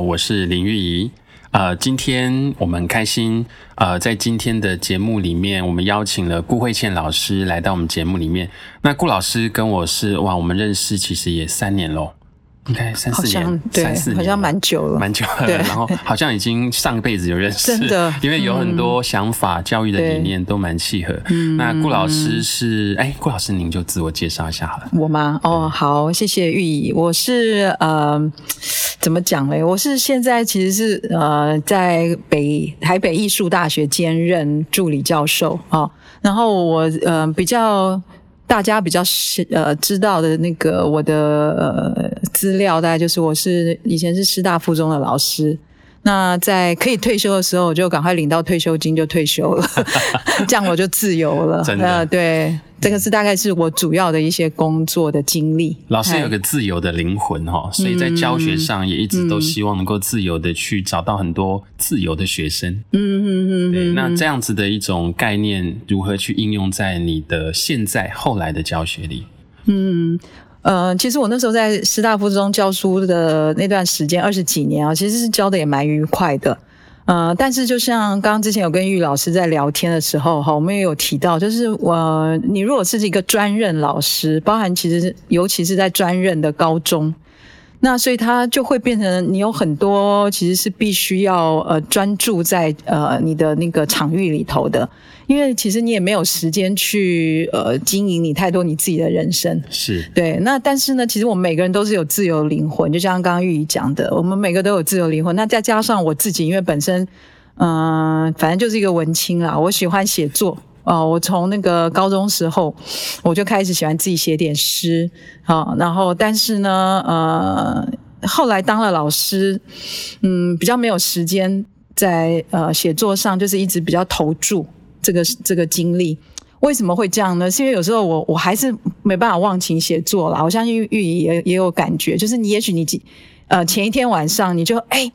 我是林玉怡。呃，今天我们开心，呃，在今天的节目里面，我们邀请了顾慧倩老师来到我们节目里面。那顾老师跟我是哇，我们认识其实也三年喽。应该三四年，对，三四年好像蛮久了，蛮久了。然后好像已经上辈子有认识，真的，因为有很多想法、嗯、教育的理念都蛮契合。那顾老师是，哎，顾老师您就自我介绍一下好了。我吗？哦，好，谢谢玉怡。我是呃，怎么讲嘞？我是现在其实是呃，在北台北艺术大学兼任助理教授啊、哦。然后我呃比较。大家比较呃知道的那个我的呃资料，大概就是我是以前是师大附中的老师。那在可以退休的时候，我就赶快领到退休金就退休了，这样我就自由了。真的，呃，对，这个是大概是我主要的一些工作的经历。老师有个自由的灵魂哈，所以在教学上也一直都希望能够自由的去找到很多自由的学生。嗯嗯嗯，对。那这样子的一种概念，如何去应用在你的现在后来的教学里？嗯。呃，其实我那时候在师大附中教书的那段时间，二十几年啊，其实是教的也蛮愉快的。呃，但是就像刚刚之前有跟玉老师在聊天的时候，哈，我们也有提到，就是我、你如果是一个专任老师，包含其实尤其是在专任的高中。那所以它就会变成你有很多其实是必须要呃专注在呃你的那个场域里头的，因为其实你也没有时间去呃经营你太多你自己的人生。是。对。那但是呢，其实我们每个人都是有自由灵魂，就像刚刚玉怡讲的，我们每个都有自由灵魂。那再加上我自己，因为本身嗯、呃，反正就是一个文青啦，我喜欢写作。哦，我从那个高中时候我就开始喜欢自己写点诗，啊，然后但是呢，呃，后来当了老师，嗯，比较没有时间在呃写作上，就是一直比较投注这个这个精力。为什么会这样呢？是因为有时候我我还是没办法忘情写作啦。我相信玉玉怡也也有感觉，就是你也许你呃前一天晚上你就哎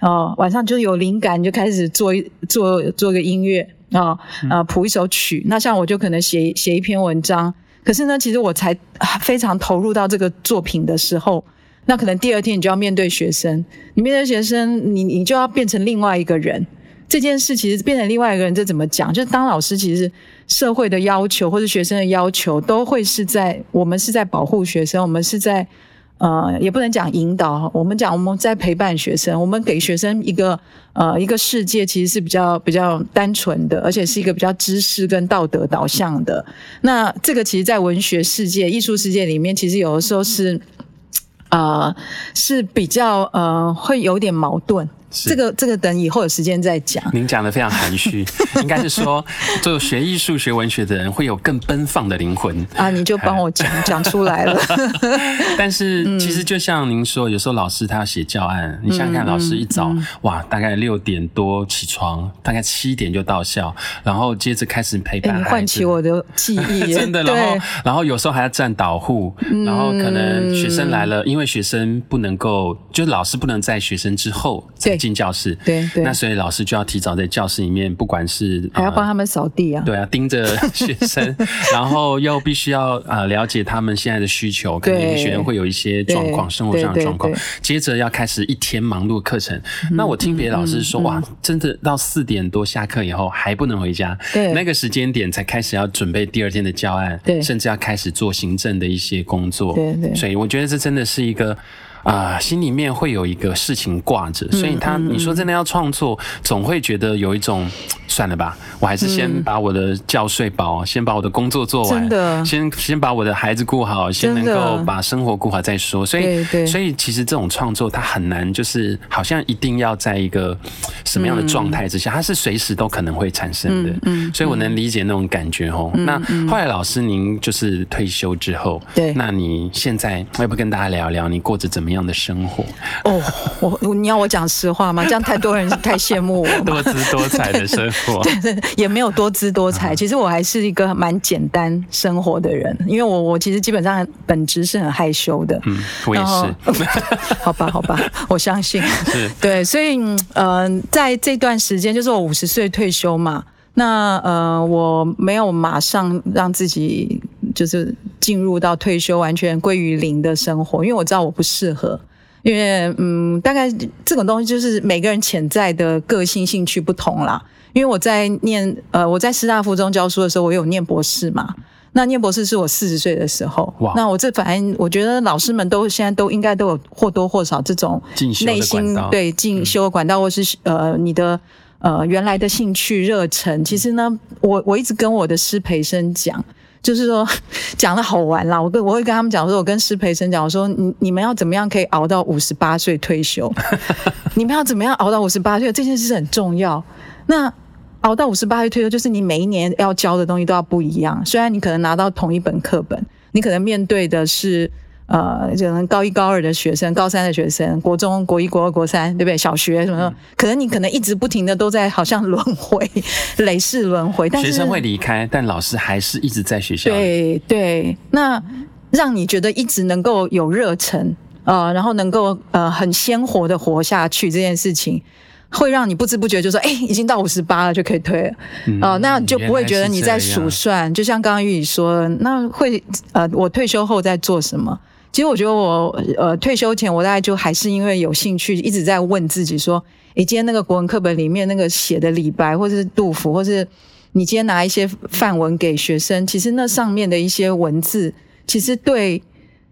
哦晚上就有灵感，你就开始做一做做个音乐。啊、哦，呃，谱一首曲。那像我就可能写写一篇文章，可是呢，其实我才非常投入到这个作品的时候，那可能第二天你就要面对学生，你面对学生，你你就要变成另外一个人。这件事其实变成另外一个人，这怎么讲？就是当老师，其实社会的要求或者学生的要求，都会是在我们是在保护学生，我们是在。呃，也不能讲引导，我们讲我们在陪伴学生，我们给学生一个呃一个世界，其实是比较比较单纯的，而且是一个比较知识跟道德导向的。那这个其实，在文学世界、艺术世界里面，其实有的时候是呃是比较呃会有点矛盾。这个这个等以后有时间再讲。您讲的非常含蓄，应该是说，就学艺术、学文学的人会有更奔放的灵魂啊！你就帮我讲讲出来了。但是其实就像您说，有时候老师他要写教案，嗯、你想想看，老师一早、嗯、哇，大概六点多起床，大概七点就到校，然后接着开始陪伴唤起我的记忆。真的，然后然后有时候还要站导护，然后可能学生来了，因为学生不能够，就是老师不能在学生之后再进教室，对对，那所以老师就要提早在教室里面，不管是还要帮他们扫地啊，对啊，盯着学生，然后又必须要呃了解他们现在的需求，可能学生会有一些状况，生活上的状况，接着要开始一天忙碌课程。那我听别的老师说，哇，真的到四点多下课以后还不能回家，对，那个时间点才开始要准备第二天的教案，对，甚至要开始做行政的一些工作，对对。所以我觉得这真的是一个。啊、呃，心里面会有一个事情挂着，所以他你说真的要创作，总会觉得有一种算了吧，我还是先把我的觉睡饱，先把我的工作做完，先先把我的孩子顾好，先能够把生活顾好再说。所以，所以其实这种创作它很难，就是好像一定要在一个什么样的状态之下，它是随时都可能会产生的。嗯，所以我能理解那种感觉哦。那后来老师您就是退休之后，对，那你现在要不跟大家聊聊你过着怎么样样的生活哦，我你要我讲实话吗？这样太多人太羡慕我。多姿多彩的生活，对对，也没有多姿多彩。其实我还是一个蛮简单生活的人，因为我我其实基本上本质是很害羞的。嗯，我也是。好吧，好吧，我相信。是，对，所以嗯、呃，在这段时间，就是我五十岁退休嘛，那呃，我没有马上让自己就是。进入到退休完全归于零的生活，因为我知道我不适合，因为嗯，大概这种东西就是每个人潜在的个性兴趣不同啦。因为我在念呃，我在师大附中教书的时候，我有念博士嘛。那念博士是我四十岁的时候。哇。那我这反正我觉得老师们都现在都应该都有或多或少这种内心对进修的管道，或是呃你的呃原来的兴趣热忱。其实呢，我我一直跟我的师培生讲。就是说，讲的好玩啦。我跟我会跟他们讲说，我跟师培生讲，我说你你们要怎么样可以熬到五十八岁退休？你们要怎么样熬到五十八岁？这件事很重要。那熬到五十八岁退休，就是你每一年要教的东西都要不一样。虽然你可能拿到同一本课本，你可能面对的是。呃，可能高一、高二的学生，高三的学生，国中、国一、国二、国三，对不对？小学什么的，可能你可能一直不停的都在好像轮回，累世轮回。但是学生会离开，但老师还是一直在学校。对对，那让你觉得一直能够有热忱，呃，然后能够呃很鲜活的活下去这件事情，会让你不知不觉就说，哎，已经到五十八了就可以退了，啊、呃，那就不会觉得你在数算。就像刚刚玉宇说，那会呃，我退休后在做什么？其实我觉得我呃退休前，我大概就还是因为有兴趣，一直在问自己说：诶，今天那个国文课本里面那个写的李白，或者是杜甫，或是你今天拿一些范文给学生，其实那上面的一些文字，其实对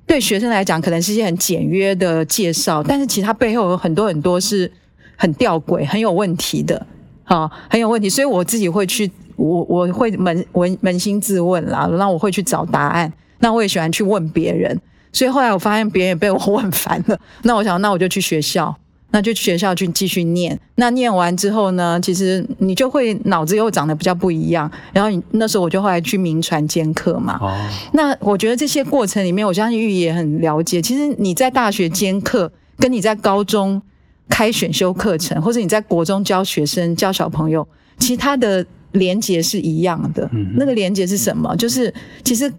对学生来讲，可能是一些很简约的介绍，但是其实它背后有很多很多是很吊诡、很有问题的，好，很有问题。所以我自己会去，我我会扪扪扪心自问啦，那我会去找答案。那我也喜欢去问别人。所以后来我发现别人也被我问烦了，那我想，那我就去学校，那就去学校去继续念。那念完之后呢，其实你就会脑子又长得比较不一样。然后你那时候我就后来去名传兼课嘛。哦。那我觉得这些过程里面，我相信玉也很了解。其实你在大学兼课，跟你在高中开选修课程，或者你在国中教学生教小朋友，其实它的连结是一样的。嗯。那个连结是什么？就是其实。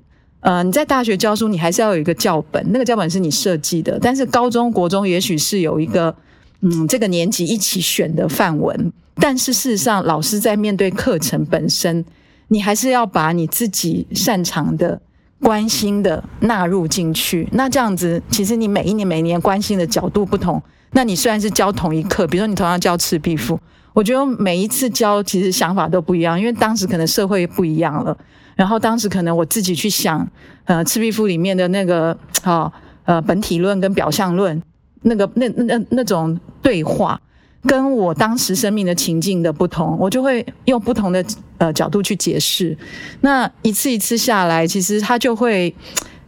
呃，你在大学教书，你还是要有一个教本，那个教本是你设计的。但是高中国中也许是有一个，嗯，这个年级一起选的范文。但是事实上，老师在面对课程本身，你还是要把你自己擅长的、关心的纳入进去。那这样子，其实你每一年、每一年关心的角度不同。那你虽然是教同一课，比如说你同样教《赤壁赋》，我觉得每一次教其实想法都不一样，因为当时可能社会不一样了。然后当时可能我自己去想，呃，《赤壁赋》里面的那个，好，呃，本体论跟表象论，那个那那那种对话，跟我当时生命的情境的不同，我就会用不同的呃角度去解释。那一次一次下来，其实它就会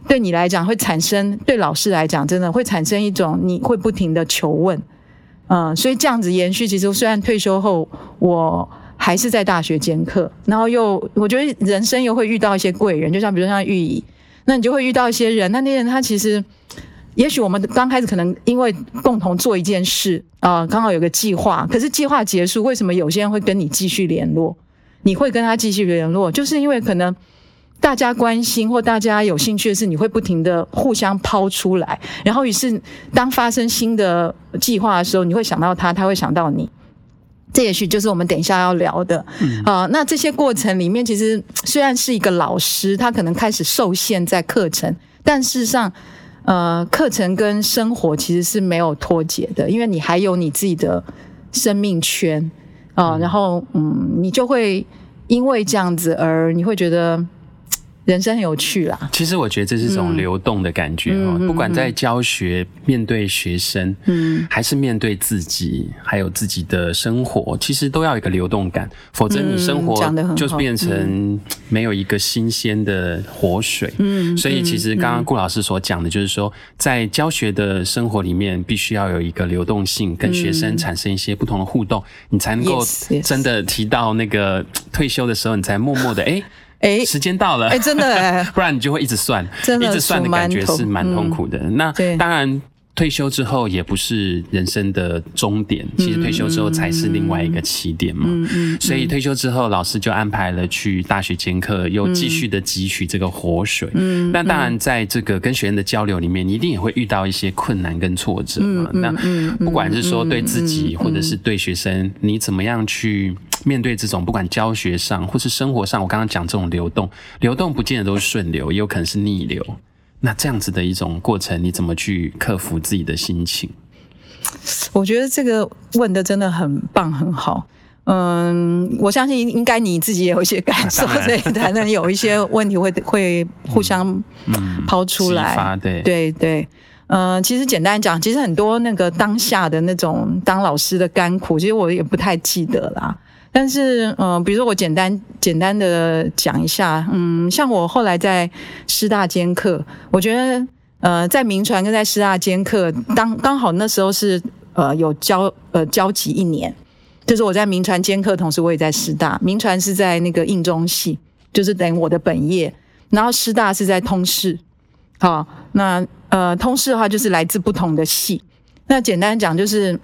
对你来讲会产生，对老师来讲真的会产生一种你会不停的求问，嗯、所以这样子延续。其实虽然退休后我。还是在大学兼课，然后又我觉得人生又会遇到一些贵人，就像比如像玉怡，那你就会遇到一些人，那那些人他其实，也许我们刚开始可能因为共同做一件事啊、刚好有个计划，可是计划结束，为什么有些人会跟你继续联络？你会跟他继续联络，就是因为可能大家关心或大家有兴趣的事，你会不停的互相抛出来，然后于是当发生新的计划的时候，你会想到他，他会想到你。这也许就是我们等一下要聊的，嗯、啊。那这些过程里面，其实虽然是一个老师，他可能开始受限在课程，但事实上，呃，课程跟生活其实是没有脱节的，因为你还有你自己的生命圈啊。然后，嗯，你就会因为这样子而你会觉得人生很有趣啦。其实我觉得这是一种流动的感觉哦，嗯、不管在教学、面对学生，嗯，还是面对自己，还有自己的生活，其实都要有一个流动感，否则你生活就是变成没有一个新鲜的活水。嗯，所以其实刚刚顾老师所讲的，就是说，在教学的生活里面，必须要有一个流动性，跟学生产生一些不同的互动，你才能够真的提到那个退休的时候，你才默默的哎。哎，时间到了，哎，真的哎，不然你就会一直算，真的一直算的感觉是蛮痛苦的。嗯、那当然。退休之后也不是人生的终点，其实退休之后才是另外一个起点嘛。嗯嗯、所以退休之后，老师就安排了去大学兼课，又继续的汲取这个活水。嗯，那当然在这个跟学生的交流里面，你一定也会遇到一些困难跟挫折嘛。那不管是说对自己，或者是对学生，你怎么样去面对这种不管教学上或是生活上，我刚刚讲这种流动，流动不见得都是顺流，也有可能是逆流。那这样子的一种过程，你怎么去克服自己的心情？我觉得这个问的真的很棒，很好。嗯，我相信应该你自己也有一些感受，所以才能有一些问题会会互相抛出来。嗯嗯、对对对，嗯，其实简单讲，其实很多那个当下的那种当老师的甘苦，其实我也不太记得啦。但是，嗯、比如说我简单简单的讲一下，嗯，像我后来在师大兼课，我觉得，呃，在铭传跟在师大兼课，当刚好那时候是呃有交呃交集一年，就是我在铭传兼课，同时我也在师大，铭传是在那个应中系，就是等于我的本业，然后师大是在通识，好，那呃通识的话就是来自不同的系，那简单讲就是。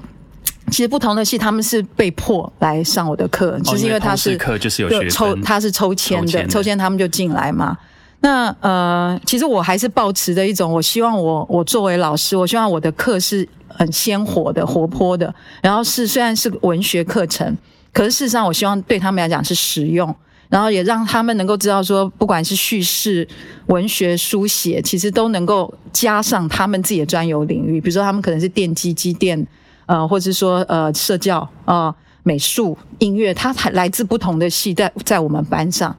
其实不同的系他们是被迫来上我的课，其实因为他是课就是有抽，他是抽签的，抽签他们就进来嘛。那呃，其实我还是抱持着一种，我希望我我作为老师，我希望我的课是很鲜活的、活泼的，然后是虽然是文学课程，可是事实上我希望对他们来讲是实用，然后也让他们能够知道说，不管是叙事、文学、书写，其实都能够加上他们自己的专有领域，比如说他们可能是电机、机电。呃，或者是说呃，社教啊、呃，美术、音乐，它还来自不同的系，在在我们班上。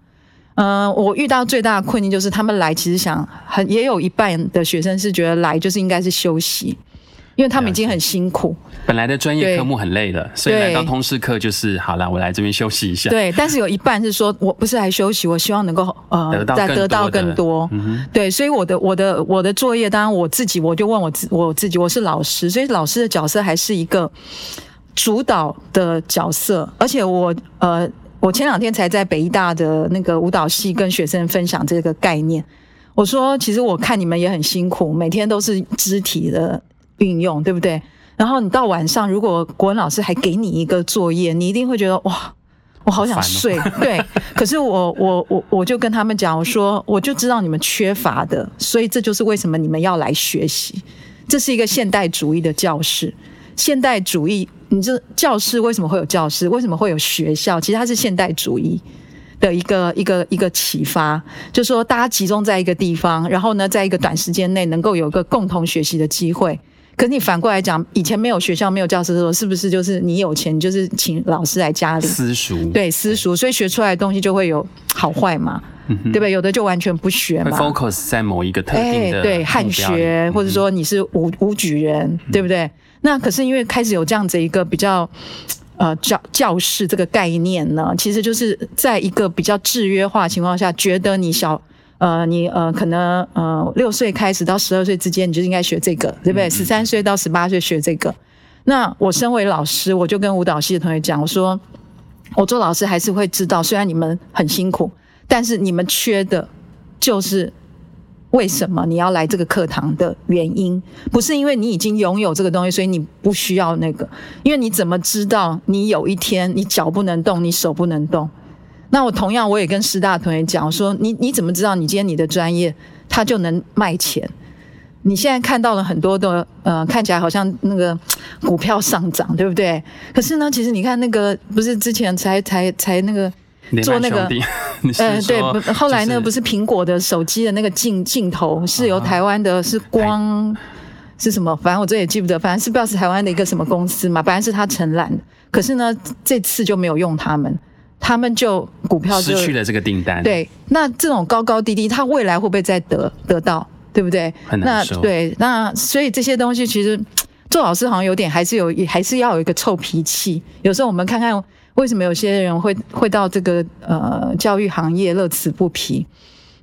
嗯、我遇到最大的困境就是他们来，其实想很也有一半的学生是觉得来就是应该是休息。因为他们已经很辛苦，本来的专业科目很累了，所以来到通识课就是好了，我来这边休息一下。对，但是有一半是说我不是来休息，我希望能够呃再得到更多。嗯、对，所以我的我的我的作业，当然我自己我就问我自我自己，我是老师，所以老师的角色还是一个主导的角色，而且我呃我前两天才在北艺大的那个舞蹈系跟学生分享这个概念，我说其实我看你们也很辛苦，每天都是肢体的。运用对不对？然后你到晚上，如果国文老师还给你一个作业，你一定会觉得哇，我好想睡。哦、对，可是我我我我就跟他们讲，我说我就知道你们缺乏的，所以这就是为什么你们要来学习。这是一个现代主义的教室，现代主义，你这教室为什么会有教室？为什么会有学校？其实它是现代主义的一个一个一个启发，就是说大家集中在一个地方，然后呢，在一个短时间内能够有一个共同学习的机会。可是你反过来讲，以前没有学校、没有教室的时候，是不是就是你有钱，就是请老师来家里私塾？对，私塾，所以学出来的东西就会有好坏嘛，嗯、对不对？有的就完全不学嘛，focus 在某一个特定的、欸、对汉学，或者说你是武武举人，嗯、对不对？那可是因为开始有这样子一个比较呃教教室这个概念呢，其实就是在一个比较制约化情况下，觉得你小。呃，你呃，可能呃，六岁开始到十二岁之间，你就应该学这个，对不对？十三岁到十八岁学这个。那我身为老师，我就跟舞蹈系的同学讲，我说，我做老师还是会知道，虽然你们很辛苦，但是你们缺的，就是为什么你要来这个课堂的原因，不是因为你已经拥有这个东西，所以你不需要那个，因为你怎么知道你有一天你脚不能动，你手不能动？那我同样，我也跟师大同学讲，我说你你怎么知道你今天你的专业它就能卖钱？你现在看到了很多的呃，看起来好像那个股票上涨，对不对？可是呢，其实你看那个不是之前才才才那个做那个 呃对，后来那个不是苹果的手机的那个镜镜头是由台湾的是光是什么？反正我这也记不得，反正是不知道是台湾的一个什么公司嘛，本来是他承揽的，可是呢这次就没有用他们。他们就股票就失去了这个订单。对，那这种高高低低，他未来会不会再得得到？对不对？很难受。那对，那所以这些东西其实做老师好像有点还是有，还是要有一个臭脾气。有时候我们看看为什么有些人会会到这个呃教育行业乐此不疲。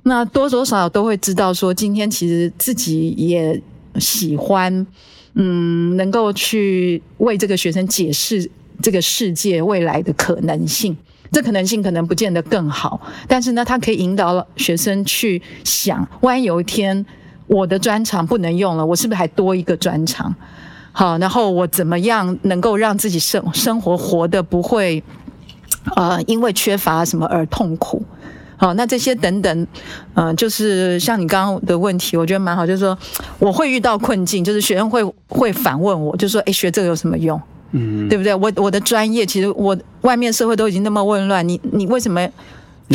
那多多少少都会知道说，今天其实自己也喜欢，嗯，能够去为这个学生解释这个世界未来的可能性。这可能性可能不见得更好，但是呢，他可以引导学生去想，万一有一天我的专长不能用了，我是不是还多一个专长？好，然后我怎么样能够让自己生生活活得不会，呃，因为缺乏什么而痛苦？好，那这些等等，呃，就是像你刚刚的问题，我觉得蛮好，就是说我会遇到困境，就是学生会会反问我，就说，哎，学这个有什么用？嗯，对不对？我我的专业，其实我外面社会都已经那么混乱，你你为什么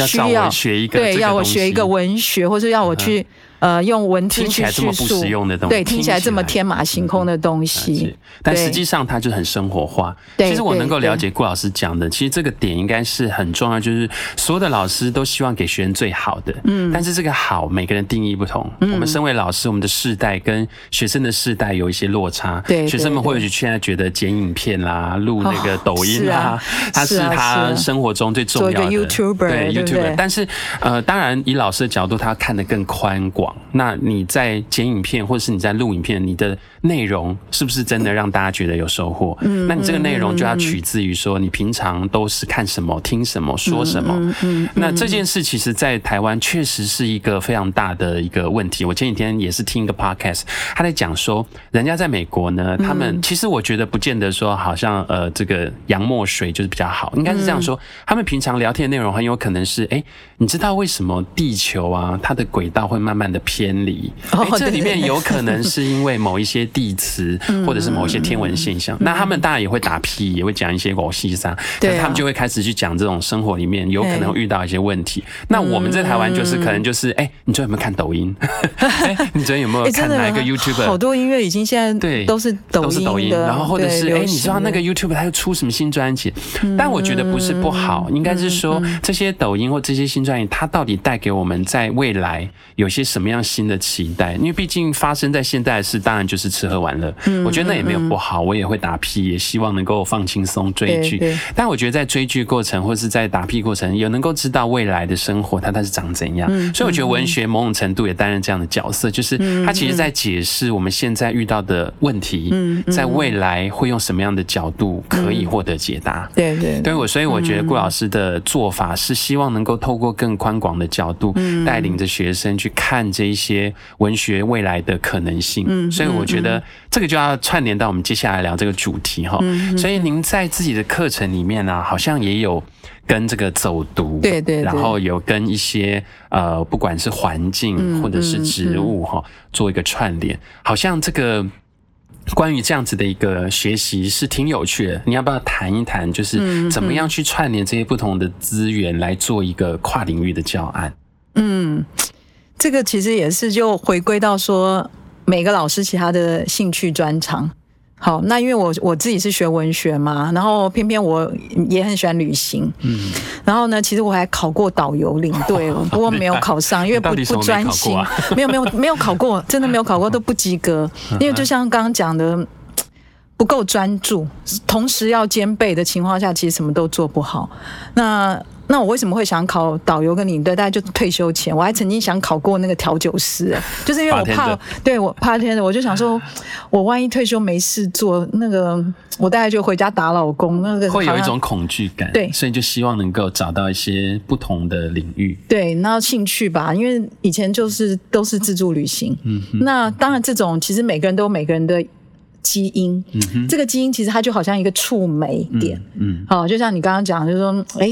需要，要学一个对，要我学一个文学，或者要我去？呃，用文字去叙述，对，听起来这么天马行空的东西，但实际上它就很生活化。其实我能够了解顾老师讲的，其实这个点应该是很重要，就是所有的老师都希望给学生最好的。嗯，但是这个好，每个人定义不同。我们身为老师，我们的世代跟学生的世代有一些落差。对，学生们或许现在觉得剪影片啦、录那个抖音啦，他是他生活中最重要的。对，YouTuber。但是呃，当然以老师的角度，他看得更宽广。那你在剪影片，或者是你在录影片，你的内容是不是真的让大家觉得有收获？嗯，那你这个内容就要取自于说你平常都是看什么、听什么、说什么。嗯，嗯，那这件事其实，在台湾确实是一个非常大的一个问题。我前几天也是听一个 podcast，他在讲说，人家在美国呢，他们其实我觉得不见得说好像呃这个洋墨水就是比较好，应该是这样说，他们平常聊天的内容很有可能是，哎，你知道为什么地球啊它的轨道会慢慢的偏离？哎，这里面有可能是因为某一些。地磁，或者是某一些天文现象，嗯、那他们当然也会打屁，也会讲一些狗屁啥，但是他们就会开始去讲这种生活里面有可能遇到一些问题。那我们在台湾就是可能就是，哎、欸，你昨天有没有看抖音？哎、欸，你昨天有没有看哪一个 YouTuber？好多音乐已经现在对都是都是抖音，然后或者是哎、欸，你知道那个 YouTuber 他又出什么新专辑？但我觉得不是不好，应该是说这些抖音或这些新专辑，它到底带给我们在未来有些什么样新的期待？因为毕竟发生在现代的事，当然就是。吃喝玩乐，嗯我觉得那也没有不好，我也会打屁，也希望能够放轻松追剧。但我觉得在追剧过程或是在打屁过程，也能够知道未来的生活它它是长怎样。所以我觉得文学某种程度也担任这样的角色，就是它其实在解释我们现在遇到的问题，在未来会用什么样的角度可以获得解答。对对对，我所以我觉得顾老师的做法是希望能够透过更宽广的角度，带领着学生去看这一些文学未来的可能性。所以我觉得。这个就要串联到我们接下来聊这个主题哈，所以您在自己的课程里面呢、啊，好像也有跟这个走读，对对，然后有跟一些呃，不管是环境或者是植物哈，做一个串联，好像这个关于这样子的一个学习是挺有趣的。你要不要谈一谈，就是怎么样去串联这些不同的资源来做一个跨领域的教案？嗯，这个其实也是就回归到说。每个老师其他的兴趣专长，好，那因为我我自己是学文学嘛，然后偏偏我也很喜欢旅行，嗯，然后呢，其实我还考过导游领队，不过没有考上，因为不不专心，没有没有没有考过，真的没有考过，都不及格，因为就像刚刚讲的，不够专注，同时要兼备的情况下，其实什么都做不好，那。那我为什么会想考导游跟领队？大概就退休前，我还曾经想考过那个调酒师，就是因为我怕，对我怕天的，我就想说，我万一退休没事做，那个我大概就回家打老公，那个会有一种恐惧感，对，所以就希望能够找到一些不同的领域，对，那兴趣吧，因为以前就是都是自助旅行，嗯哼，那当然这种其实每个人都有每个人的。基因，这个基因其实它就好像一个触媒点，嗯，好，就像你刚刚讲，就是说，哎，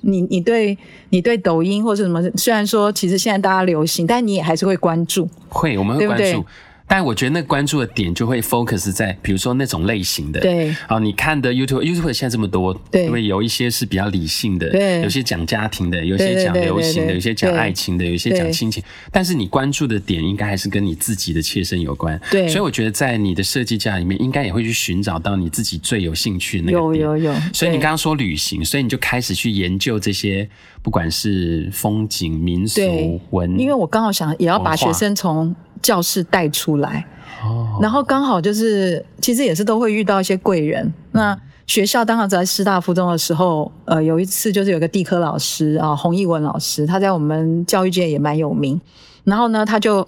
你你对你对抖音或者什么，虽然说其实现在大家流行，但你也还是会关注，会，我们会关注。但我觉得那关注的点就会 focus 在，比如说那种类型的，对，啊，你看的 YouTube，YouTube 现在这么多，对，因为有一些是比较理性的，对，有些讲家庭的，有些讲流行的，有些讲爱情的，有些讲亲情，但是你关注的点应该还是跟你自己的切身有关，对，所以我觉得在你的设计家里面，应该也会去寻找到你自己最有兴趣的那个点，有有有，所以你刚刚说旅行，所以你就开始去研究这些，不管是风景、民俗、文，因为我刚好想也要把学生从教室带出来。然后刚好就是，其实也是都会遇到一些贵人。那学校当时在师大附中的时候，呃，有一次就是有个地科老师啊，洪义文老师，他在我们教育界也蛮有名。然后呢，他就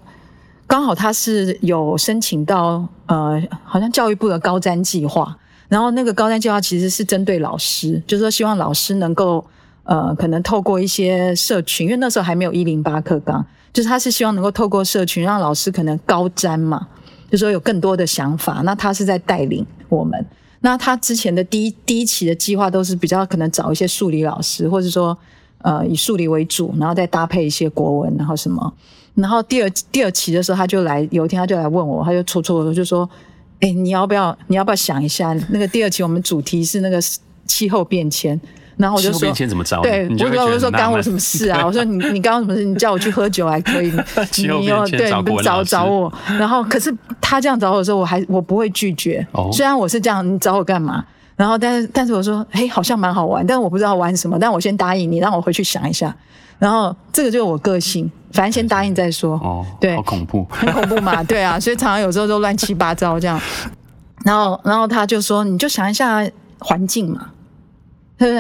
刚好他是有申请到呃，好像教育部的高瞻计划。然后那个高瞻计划其实是针对老师，就是说希望老师能够呃，可能透过一些社群，因为那时候还没有一零八课纲，就是他是希望能够透过社群让老师可能高瞻嘛。就说有更多的想法，那他是在带领我们。那他之前的第一第一期的计划都是比较可能找一些数理老师，或者说呃以数理为主，然后再搭配一些国文，然后什么。然后第二第二期的时候，他就来有一天他就来问我，他就戳戳我，就说：“哎，你要不要你要不要想一下？那个第二期我们主题是那个气候变迁。”然后我就说？对，我就我就说干我什么事啊？我说你你干我什么事？你叫我去喝酒还可以，你 你又对你找找我。然后可是他这样找我的时候，我还我不会拒绝。哦、虽然我是这样，你找我干嘛？然后但是但是我说，嘿，好像蛮好玩，但是我不知道玩什么。但我先答应你，让我回去想一下。然后这个就是我个性，反正先答应再说。哦，对，好恐怖，很恐怖嘛？对啊，所以常常有时候都乱七八糟这样。然后然后他就说，你就想一下环境嘛。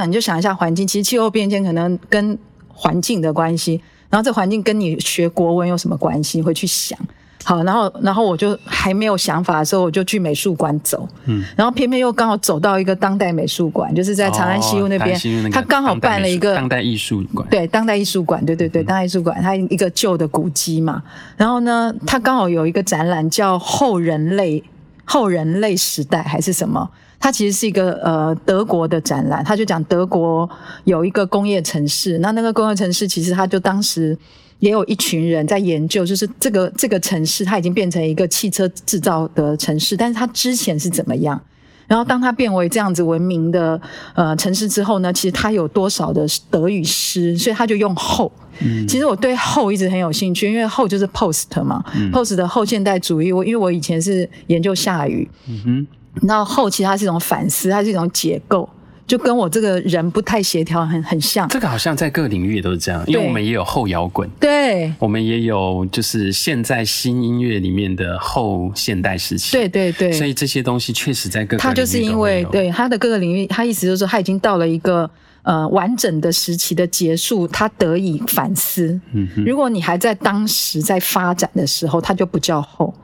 你就想一下环境，其实气候变迁可能跟环境的关系，然后这环境跟你学国文有什么关系？你会去想。好，然后然后我就还没有想法的时候，我就去美术馆走。嗯，然后偏偏又刚好走到一个当代美术馆，就是在长安西路那边，哦、他刚好办了一个当代艺术馆。对，当代艺术馆，对对对，当代艺术馆，它一个旧的古迹嘛。然后呢，它刚好有一个展览叫后人类后人类时代还是什么？它其实是一个呃德国的展览，他就讲德国有一个工业城市，那那个工业城市其实他就当时也有一群人在研究，就是这个这个城市它已经变成一个汽车制造的城市，但是它之前是怎么样？然后当它变为这样子文明的呃城市之后呢，其实它有多少的德语诗，所以他就用后。嗯，其实我对后一直很有兴趣，因为后就是 post 嘛，嗯，post 的后现代主义。我因为我以前是研究下雨，嗯哼。然后后期它是一种反思，它是一种解构，就跟我这个人不太协调很很像。这个好像在各领域也都是这样，因为我们也有后摇滚，对，我们也有就是现在新音乐里面的后现代时期，对对对。所以这些东西确实在各个领域。它就是因为对它的各个领域，它意思就是说它已经到了一个呃完整的时期的结束，它得以反思。嗯哼，如果你还在当时在发展的时候，它就不叫后。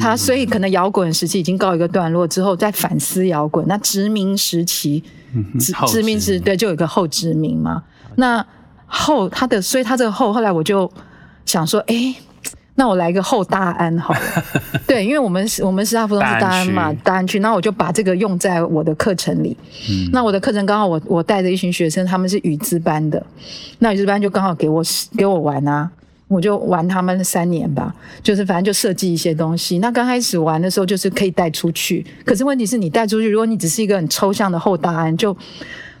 他所以可能摇滚时期已经告一个段落之后，再反思摇滚。那殖民时期，殖殖民时对，就有一个后殖民嘛。那后他的，所以他这个后，后来我就想说，哎，那我来一个后大安好了。对，因为我们我们师大附中是大安嘛，大安区。那我就把这个用在我的课程里。那我的课程刚好我我带着一群学生，他们是语资班的，那语资班就刚好给我给我玩啊。我就玩他们三年吧，就是反正就设计一些东西。那刚开始玩的时候，就是可以带出去。可是问题是你带出去，如果你只是一个很抽象的后答案，就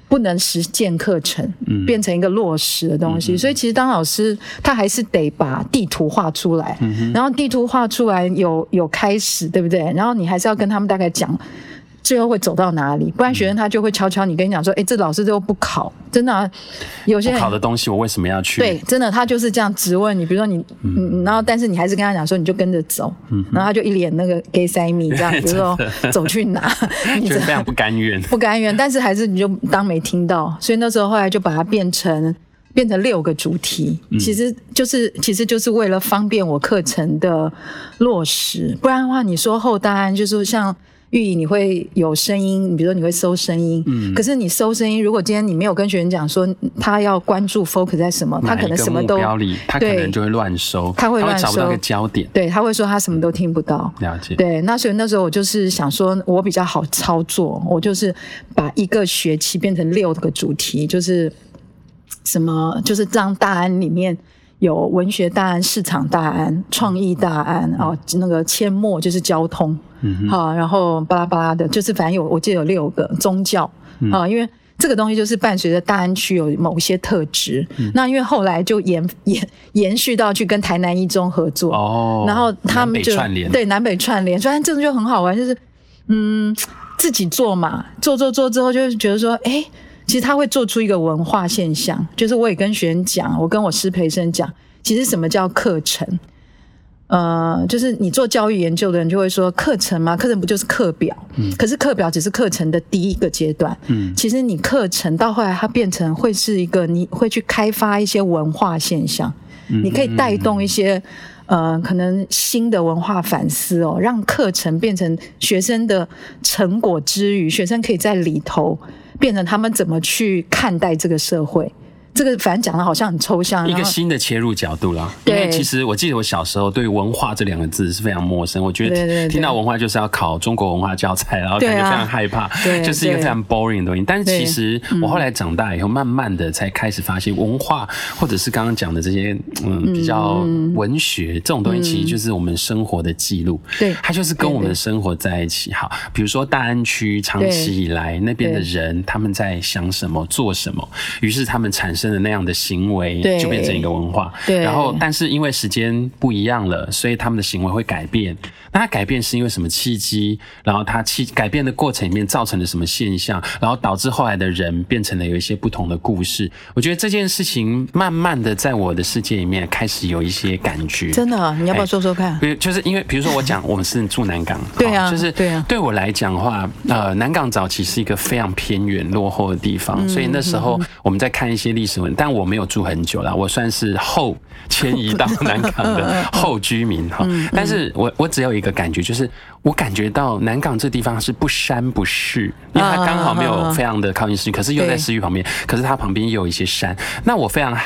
不能实践课程，变成一个落实的东西。嗯、所以其实当老师，他还是得把地图画出来，嗯、然后地图画出来有有开始，对不对？然后你还是要跟他们大概讲。最后会走到哪里？不然学生他就会悄悄你跟你讲说：“哎，这老师都不考，真的啊。”有些人考的东西，我为什么要去？对，真的，他就是这样质问你。比如说你，嗯，然后但是你还是跟他讲说，你就跟着走。嗯，然后他就一脸那个给塞米这样，比如说走去哪，你就非常不甘愿，不甘愿。但是还是你就当没听到。所以那时候后来就把它变成变成六个主题，其实就是其实就是为了方便我课程的落实。不然的话，你说后大安就是像。寓意你会有声音，你比如说你会搜声音，嗯，可是你搜声音，如果今天你没有跟学员讲说他要关注 focus 在什么，他可能什么都标里，他可能就会乱搜，他会乱搜，他会找不到个焦点，对，他会说他什么都听不到，了解，对，那所以那时候我就是想说，我比较好操作，我就是把一个学期变成六个主题，就是什么，就是让大安里面。有文学大案、市场大案、创意大案啊、哦，那个阡陌就是交通，嗯，好，然后巴拉巴拉的，就是反正有我记得有六个宗教啊，因为。这个东西就是伴随着大安区有某些特质，嗯、那因为后来就延 延延续到去跟台南一中合作，哦，然后他们就南对南北串联，所以这个就很好玩，就是嗯自己做嘛，做做做之后就觉得说，哎，其实他会做出一个文化现象，就是我也跟学生讲，我跟我师培生讲，其实什么叫课程？呃，就是你做教育研究的人就会说，课程嘛，课程不就是课表？嗯，可是课表只是课程的第一个阶段。嗯，其实你课程到后来，它变成会是一个，你会去开发一些文化现象，嗯，你可以带动一些呃，可能新的文化反思哦，让课程变成学生的成果之余，学生可以在里头变成他们怎么去看待这个社会。这个反正讲的好像很抽象，一个新的切入角度啦。因为其实我记得我小时候对文化这两个字是非常陌生，我觉得听到文化就是要考中国文化教材，然后感觉非常害怕，就是一个非常 boring 的东西。但是其实我后来长大以后，慢慢的才开始发现，文化或者是刚刚讲的这些嗯比较文学这种东西，其实就是我们生活的记录。对，它就是跟我们的生活在一起。好，比如说大安区长期以来那边的人他们在想什么做什么，于是他们产生。真的那样的行为就变成一个文化，对。然后，但是因为时间不一样了，所以他们的行为会改变。那他改变是因为什么契机？然后他契改变的过程里面造成了什么现象？然后导致后来的人变成了有一些不同的故事。我觉得这件事情慢慢的在我的世界里面开始有一些感觉。真的，你要不要说说看？比如就是因为比如说我讲我们是住南港，对啊，就是对啊。对我来讲的话，呃，南港早期是一个非常偏远落后的地方，所以那时候我们在看一些历史文，但我没有住很久了，我算是后迁移到南港的 后居民哈。但是我我只有一个感觉就是。我感觉到南港这地方是不山不市，因为它刚好没有非常的靠近市区，可是又在市区旁边，可是它旁边又有一些山。那我非常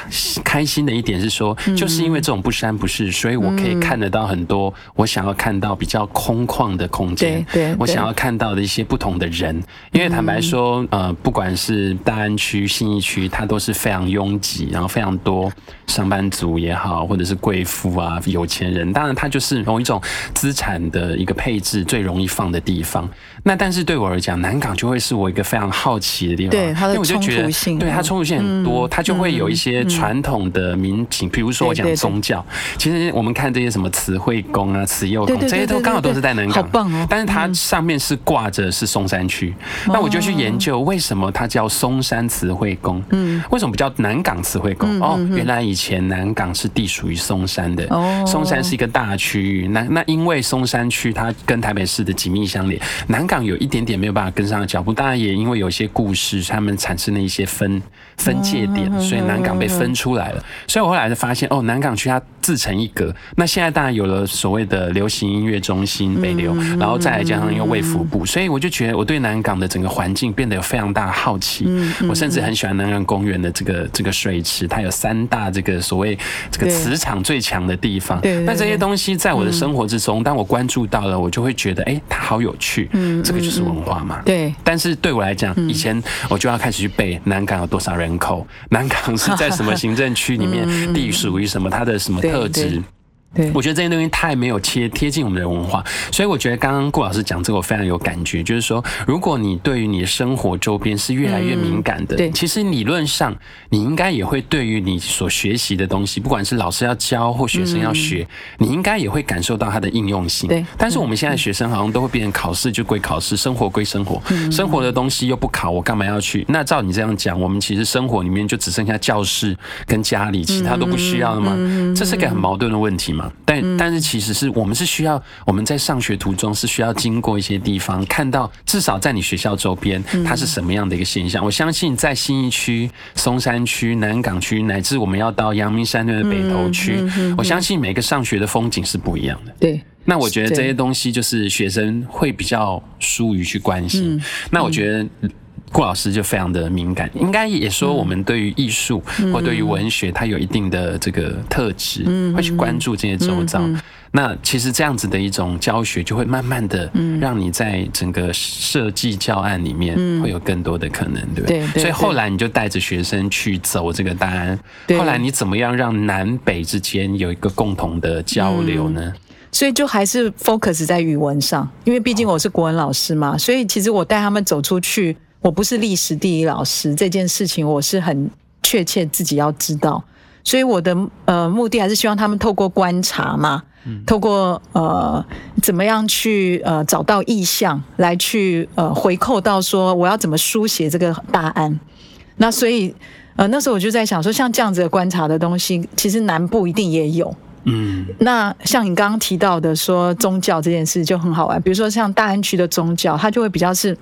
开心的一点是说，就是因为这种不山不市，所以我可以看得到很多我想要看到比较空旷的空间，对，我想要看到的一些不同的人。因为坦白说，呃，不管是大安区、信义区，它都是非常拥挤，然后非常多上班族也好，或者是贵妇啊、有钱人，当然它就是某一种资产的一个配置。是最容易放的地方。那但是对我而讲，南港就会是我一个非常好奇的地方。对，它的冲突性，对它冲突性很多，它就会有一些传统的民情，比如说我讲宗教。其实我们看这些什么慈惠宫啊、慈幼宫，这些都刚好都是在南港。好棒哦！但是它上面是挂着是松山区，那我就去研究为什么它叫松山慈惠宫。嗯，为什么不叫南港慈惠宫？哦，原来以前南港是隶属于松山的。哦，松山是一个大区域。那那因为松山区它跟台北市的紧密相连，南港有一点点没有办法跟上的脚步，当然也因为有些故事，他们产生了一些分分界点，所以南港被分出来了。所以我后来就发现，哦，南港区它自成一格。那现在当然有了所谓的流行音乐中心北流，然后再来加上一个卫福部，所以我就觉得我对南港的整个环境变得有非常大的好奇。我甚至很喜欢南港公园的这个这个水池，它有三大这个所谓这个磁场最强的地方。那这些东西在我的生活之中，当我关注到了，我就会。觉得哎，它好有趣，嗯，这个就是文化嘛。对，但是对我来讲，以前我就要开始去背南港有多少人口，南港是在什么行政区里面，地属于什么，它的什么特质。对，我觉得这些东西太没有贴贴近我们的文化，所以我觉得刚刚顾老师讲这个我非常有感觉，就是说，如果你对于你的生活周边是越来越敏感的，对，其实理论上你应该也会对于你所学习的东西，不管是老师要教或学生要学，你应该也会感受到它的应用性。对，但是我们现在学生好像都会变成考试就归考试，生活归生活，生活的东西又不考，我干嘛要去？那照你这样讲，我们其实生活里面就只剩下教室跟家里，其他都不需要了吗？这是个很矛盾的问题嘛。但但是其实是我们是需要我们在上学途中是需要经过一些地方，看到至少在你学校周边它是什么样的一个现象。我相信在新义区、松山区、南港区，乃至我们要到阳明山那个北投区，我相信每个上学的风景是不一样的。对，那我觉得这些东西就是学生会比较疏于去关心。那我觉得。顾老师就非常的敏感，应该也说我们对于艺术或对于文学，它有一定的这个特质，会去关注这些周遭。那其实这样子的一种教学，就会慢慢的让你在整个设计教案里面会有更多的可能，对不对？所以后来你就带着学生去走这个答案。后来你怎么样让南北之间有一个共同的交流呢？所以就还是 focus 在语文上，因为毕竟我是国文老师嘛，所以其实我带他们走出去，我不是历史地理老师这件事情，我是很确切自己要知道。所以我的呃目的还是希望他们透过观察嘛，透过呃怎么样去呃找到意向来去呃回扣到说我要怎么书写这个答案。那所以呃那时候我就在想说，像这样子的观察的东西，其实南部一定也有。嗯，那像你刚刚提到的说宗教这件事就很好玩，比如说像大安区的宗教，它就会比较是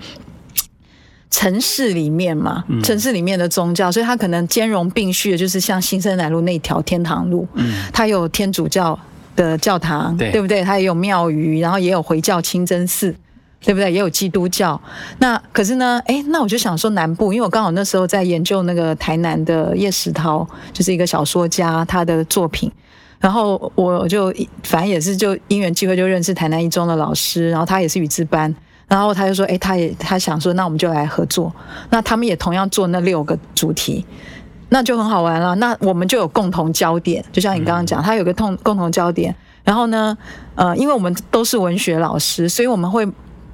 城市里面嘛，城市里面的宗教，所以它可能兼容并蓄的，就是像新生南路那条天堂路，嗯，它有天主教的教堂，对，对不对？它也有庙宇，然后也有回教清真寺，对不对？也有基督教。那可是呢，哎，那我就想说南部，因为我刚好那时候在研究那个台南的叶石涛，就是一个小说家，他的作品。然后我就反正也是就因缘机会就认识台南一中的老师，然后他也是语资班，然后他就说，哎，他也他想说，那我们就来合作。那他们也同样做那六个主题，那就很好玩了。那我们就有共同焦点，就像你刚刚讲，他有个共共同焦点。然后呢，呃，因为我们都是文学老师，所以我们会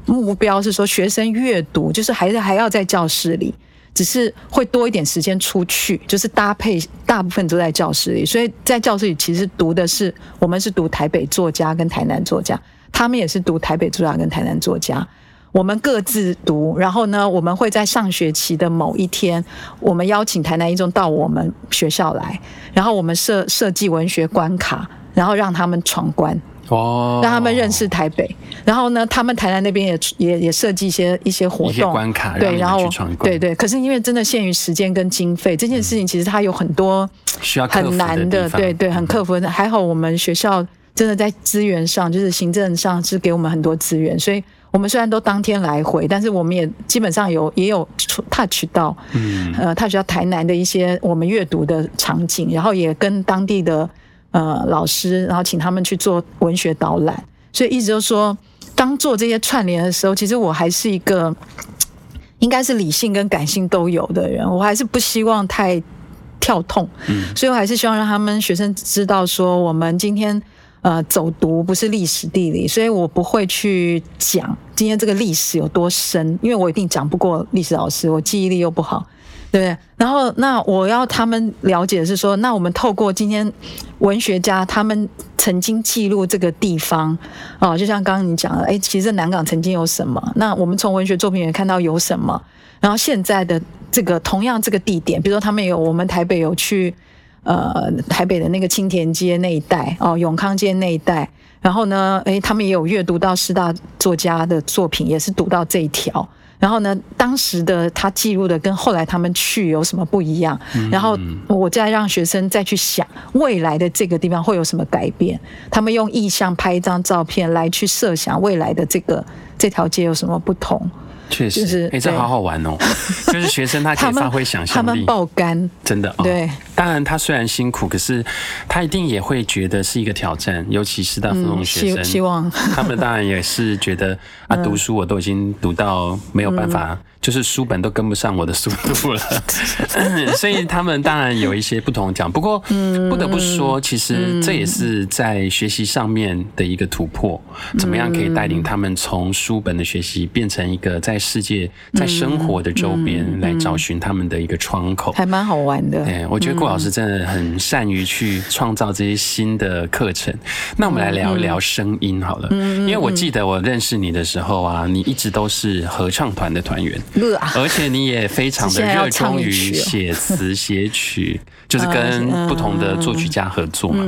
目标是说学生阅读，就是还是还要在教室里。只是会多一点时间出去，就是搭配，大部分都在教室里。所以在教室里，其实读的是我们是读台北作家跟台南作家，他们也是读台北作家跟台南作家。我们各自读，然后呢，我们会在上学期的某一天，我们邀请台南一中到我们学校来，然后我们设设计文学关卡，然后让他们闯关。哦，让他们认识台北，然后呢，他们台南那边也也也设计一些一些活动，关卡，对，然后对对，可是因为真的限于时间跟经费，这件事情其实它有很多需要很难的，对对，很克服的。还好我们学校真的在资源上，就是行政上是给我们很多资源，所以我们虽然都当天来回，但是我们也基本上有也有 touch 到，嗯，呃，touch 到台南的一些我们阅读的场景，然后也跟当地的。呃，老师，然后请他们去做文学导览，所以一直都说，当做这些串联的时候，其实我还是一个应该是理性跟感性都有的人，我还是不希望太跳痛，嗯，所以我还是希望让他们学生知道说，我们今天呃走读不是历史地理，所以我不会去讲今天这个历史有多深，因为我一定讲不过历史老师，我记忆力又不好。对不对？然后，那我要他们了解的是说，那我们透过今天文学家他们曾经记录这个地方，哦，就像刚刚你讲的，哎，其实南港曾经有什么？那我们从文学作品也看到有什么？然后现在的这个同样这个地点，比如说他们有我们台北有去，呃，台北的那个青田街那一带，哦，永康街那一带，然后呢，诶，他们也有阅读到师大作家的作品，也是读到这一条。然后呢，当时的他记录的跟后来他们去有什么不一样？然后我再让学生再去想未来的这个地方会有什么改变。他们用意象拍一张照片来去设想未来的这个这条街有什么不同。确实，就是哎，这好好玩哦！就是学生他可以发挥想象力，他们爆肝，真的。对，当然他虽然辛苦，可是他一定也会觉得是一个挑战，尤其是大附中学生。希望 他们当然也是觉得啊，读书我都已经读到没有办法。就是书本都跟不上我的速度了，所以他们当然有一些不同讲。不过不得不说，其实这也是在学习上面的一个突破。怎么样可以带领他们从书本的学习变成一个在世界、在生活的周边来找寻他们的一个窗口，还蛮好玩的。对，我觉得顾老师真的很善于去创造这些新的课程。那我们来聊一聊声音好了，因为我记得我认识你的时候啊，你一直都是合唱团的团员。而且你也非常的热衷于写词写曲，就是跟不同的作曲家合作嘛。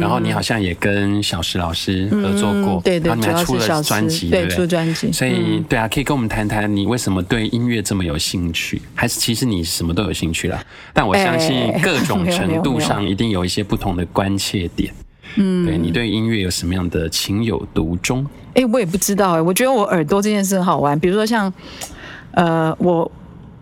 然后你好像也跟小石老师合作过，对对，然后你还出了专辑，对对？出专辑。所以对啊，可以跟我们谈谈你为什么对音乐这么有兴趣？还是其实你什么都有兴趣啦？但我相信各种程度上 一定有一些不同的关切点。嗯，对，你对音乐有什么样的情有独钟？哎，我也不知道哎，我觉得我耳朵这件事很好玩，比如说像。呃，我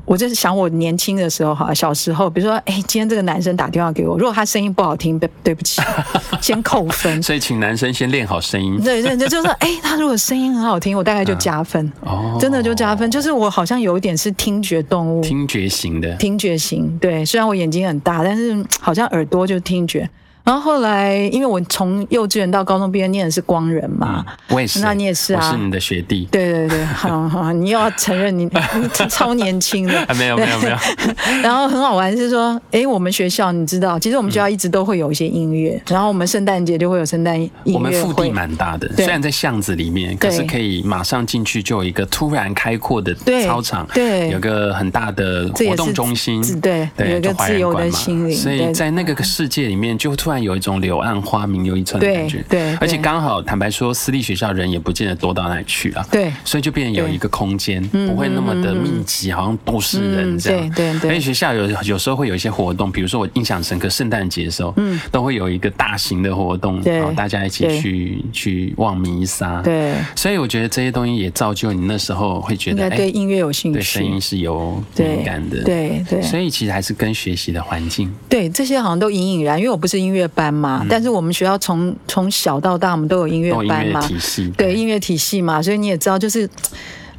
我就是想我年轻的时候哈，小时候，比如说，哎，今天这个男生打电话给我，如果他声音不好听，对对不起，先扣分。所以请男生先练好声音。对对对，就是说，哎，他如果声音很好听，我大概就加分。哦，真的就加分，就是我好像有一点是听觉动物，听觉型的，听觉型。对，虽然我眼睛很大，但是好像耳朵就听觉。然后后来，因为我从幼稚园到高中毕业念的是光人嘛，我也是，那你也是啊，我是你的学弟。对对对，好好，你又要承认你你超年轻的，没有没有没有。然后很好玩是说，哎，我们学校你知道，其实我们学校一直都会有一些音乐，然后我们圣诞节就会有圣诞音乐。我们腹地蛮大的，虽然在巷子里面，可是可以马上进去就有一个突然开阔的操场，对，有个很大的活动中心，对，有一个自由的心灵。所以在那个世界里面，就突然有一种柳暗花明又一村的感觉，对，对，而且刚好坦白说，私立学校人也不见得多到哪里去啊，对，所以就变成有一个空间，不会那么的密集，好像都是人这样，对对对。而且学校有有时候会有一些活动，比如说我印象深刻，圣诞节的时候，嗯，都会有一个大型的活动，然后大家一起去去望弥撒，对，所以我觉得这些东西也造就你那时候会觉得，对音乐有兴趣，对声音是有敏感的，对对，所以其实还是跟学习的环境，对这些好像都隐隐然，因为我不是音乐班嘛，但是我们学校从从小到大，我们都有音乐班嘛，体系。对音乐体系嘛，所以你也知道，就是，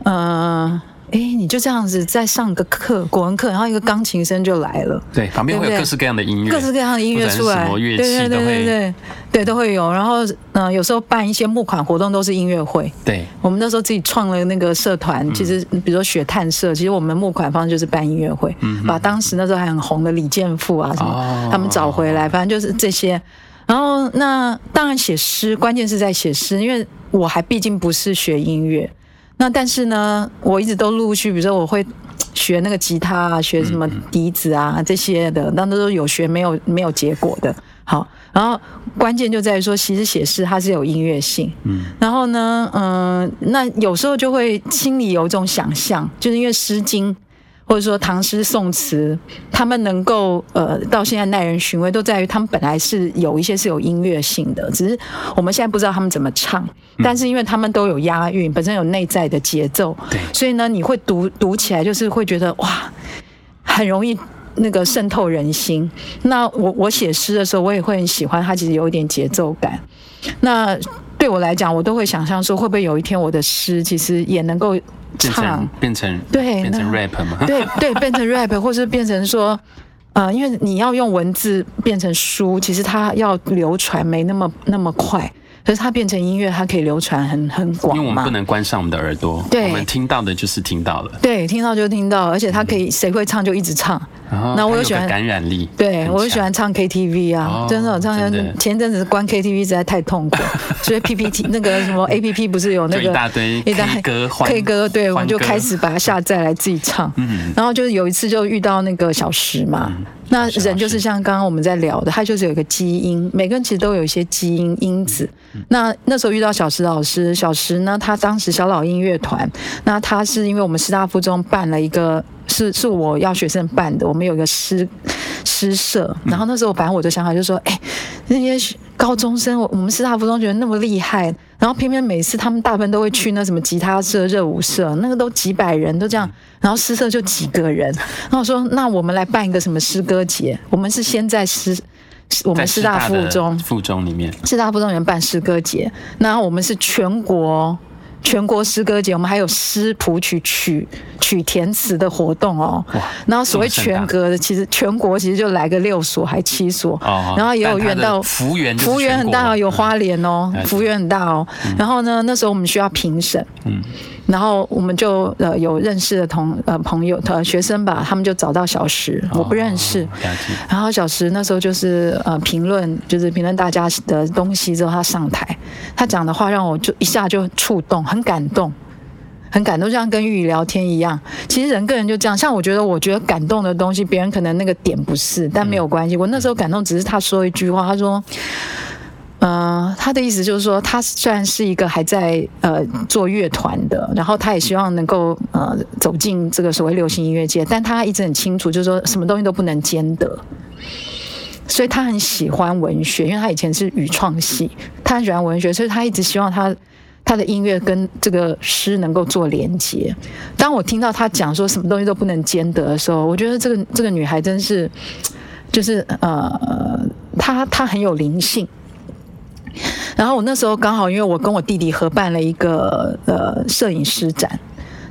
嗯，哎，你就这样子在上个课，国文课，然后一个钢琴声就来了，对，旁边会有各式各样的音乐，各式各样的音乐出来，对对对对对，对都会有。然后，嗯，有时候办一些募款活动都是音乐会，对，我们那时候自己创了那个社团，其实比如说雪探社，其实我们募款方就是办音乐会，把当时那时候还很红的李健富啊什么，他们找回来，反正就是这些。然后，那当然写诗，关键是在写诗，因为我还毕竟不是学音乐。那但是呢，我一直都陆续，比如说我会学那个吉他啊，学什么笛子啊这些的，那都是有学没有没有结果的。好，然后关键就在于说，其实写诗它是有音乐性。嗯。然后呢，嗯、呃，那有时候就会心里有一种想象，就是因为《诗经》。或者说唐诗宋词，他们能够呃到现在耐人寻味，都在于他们本来是有一些是有音乐性的，只是我们现在不知道他们怎么唱。但是因为他们都有押韵，本身有内在的节奏，对，所以呢，你会读读起来就是会觉得哇，很容易那个渗透人心。那我我写诗的时候，我也会很喜欢它，其实有一点节奏感。那对我来讲，我都会想象说，会不会有一天我的诗其实也能够。唱变成对变成 rap 吗？对对，变成 rap，或是变成说，呃，因为你要用文字变成书，其实它要流传没那么那么快。可是它变成音乐，它可以流传很很广嘛。因为我们不能关上我们的耳朵，对，我们听到的就是听到了。对，听到就听到，而且它可以谁会唱就一直唱。那我又喜欢感染力，对我又喜欢唱 KTV 啊，真的，我唱前阵子关 KTV 实在太痛苦，所以 PPT 那个什么 APP 不是有那个一大堆 K 歌 K 歌，对，我们就开始把它下载来自己唱。嗯，然后就是有一次就遇到那个小石嘛。那人就是像刚刚我们在聊的，他就是有一个基因，每个人其实都有一些基因因子。那那时候遇到小石老师，小石呢，他当时小老鹰乐团，那他是因为我们师大附中办了一个，是是我要学生办的，我们有一个诗诗社，然后那时候反正我的想法就是说，哎，那些高中生，我们师大附中觉得那么厉害，然后偏偏每次他们大部分都会去那什么吉他社、热舞社，那个都几百人都这样，然后诗社就几个人，然后我说那我们来办一个什么诗歌节，我们是先在诗，我们师大附中。附中里面，师大附中里面办诗歌节，那我们是全国。全国诗歌节，我们还有诗谱曲曲曲填词的活动哦。哇然后所谓全国的，其实全国其实就来个六所还七所。哦。然后也有远到幅员，幅员很大哦，有花莲哦，幅员很大哦。嗯、然后呢，那时候我们需要评审。嗯。然后我们就呃有认识的同呃朋友呃学生吧，他们就找到小石，我不认识。哦、然后小石那时候就是呃评论，就是评论大家的东西之后，他上台，他讲的话让我就一下就触动，很感动，很感动，就像跟玉宇聊天一样。其实人跟人就这样，像我觉得我觉得感动的东西，别人可能那个点不是，但没有关系。我那时候感动只是他说一句话，他说。呃，他的意思就是说，他虽然是一个还在呃做乐团的，然后他也希望能够呃走进这个所谓流行音乐界，但他一直很清楚，就是说什么东西都不能兼得，所以他很喜欢文学，因为他以前是语创系，他很喜欢文学，所以他一直希望他他的音乐跟这个诗能够做连接。当我听到他讲说什么东西都不能兼得的时候，我觉得这个这个女孩真是，就是呃，她她很有灵性。然后我那时候刚好因为我跟我弟弟合办了一个呃摄影师展，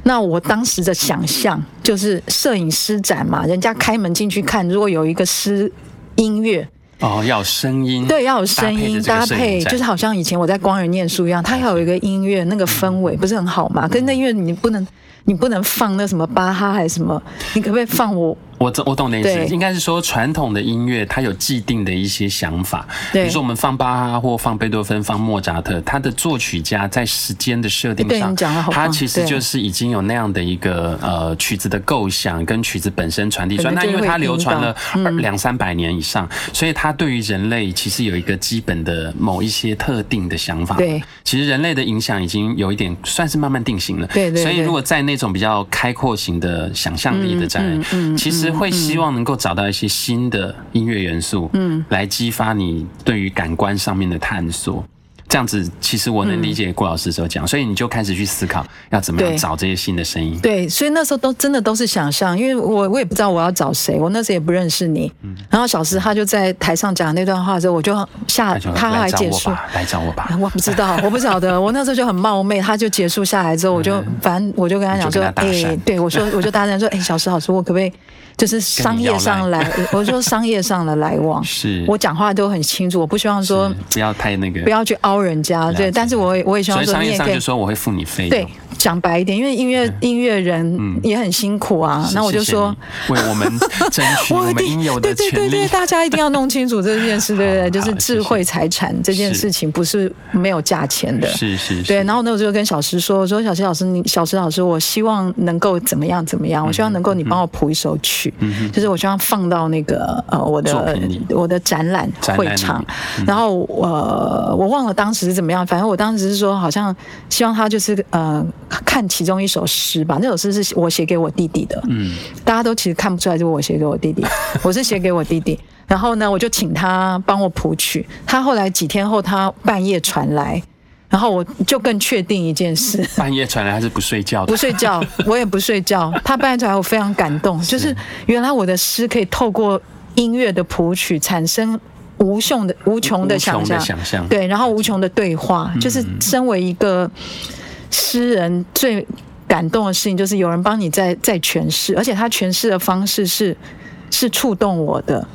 那我当时的想象就是摄影师展嘛，人家开门进去看，如果有一个诗音乐。哦，要有声音，对，要有声音搭配，就是好像以前我在光仁念书一样，它要有一个音乐，那个氛围不是很好嘛？可是那音乐你不能，你不能放那什么巴哈还是什么，你可不可以放我？我我懂的意思，应该是说传统的音乐它有既定的一些想法，比如说我们放巴哈或放贝多芬、放莫扎特，他的作曲家在时间的设定上，他其实就是已经有那样的一个呃曲子的构想跟曲子本身传递出来。那因为它流传了两三百年以上，所以它对于人类其实有一个基本的某一些特定的想法。对，其实人类的影响已经有一点算是慢慢定型了。对对。所以如果在那种比较开阔型的想象力的展览，其实。会希望能够找到一些新的音乐元素，嗯，来激发你对于感官上面的探索。这样子，其实我能理解郭老师所讲，所以你就开始去思考要怎么样找这些新的声音。对，所以那时候都真的都是想象，因为我我也不知道我要找谁，我那时候也不认识你。嗯然后小石他就在台上讲那段话的时候，我就下他还结束，来找我吧。我不知道，我不晓得。我那时候就很冒昧，他就结束下来之后，我就反正我就跟他讲说，哎，对我说，我就大声说，哎，小石老师，我可不可以？就是商业上来，我说商业上的来往，是我讲话都很清楚，我不希望说不要太那个，不要去凹人家，对，但是我也我也希望说你也可以，商业上就说我会付你费用，对。讲白一点，因为音乐音乐人也很辛苦啊。那我就说，为我们 争取我们应有的权利。对对对对，大家一定要弄清楚这件事，对不对？就是智慧财产这件事情不是没有价钱的。是是。对，然后呢我就跟小石说：“我说小石老师，你小石老师，我希望能够怎么样怎么样？我希望能够你帮我谱一首曲，就是我希望放到那个呃我的我的展览会场。然后呃我忘了当时是怎么样，反正我当时是说，好像希望他就是呃。”看其中一首诗吧，那首诗是我写给我弟弟的。嗯，大家都其实看不出来，就是我写给我弟弟。我是写给我弟弟，然后呢，我就请他帮我谱曲。他后来几天后，他半夜传来，然后我就更确定一件事：半夜传来他是不睡觉的？不睡觉，我也不睡觉。他半夜传来，我非常感动，就是原来我的诗可以透过音乐的谱曲产生无穷的无穷的想象，想象对，然后无穷的对话，就是身为一个。诗人最感动的事情就是有人帮你在在诠释，而且他诠释的方式是是触动我的。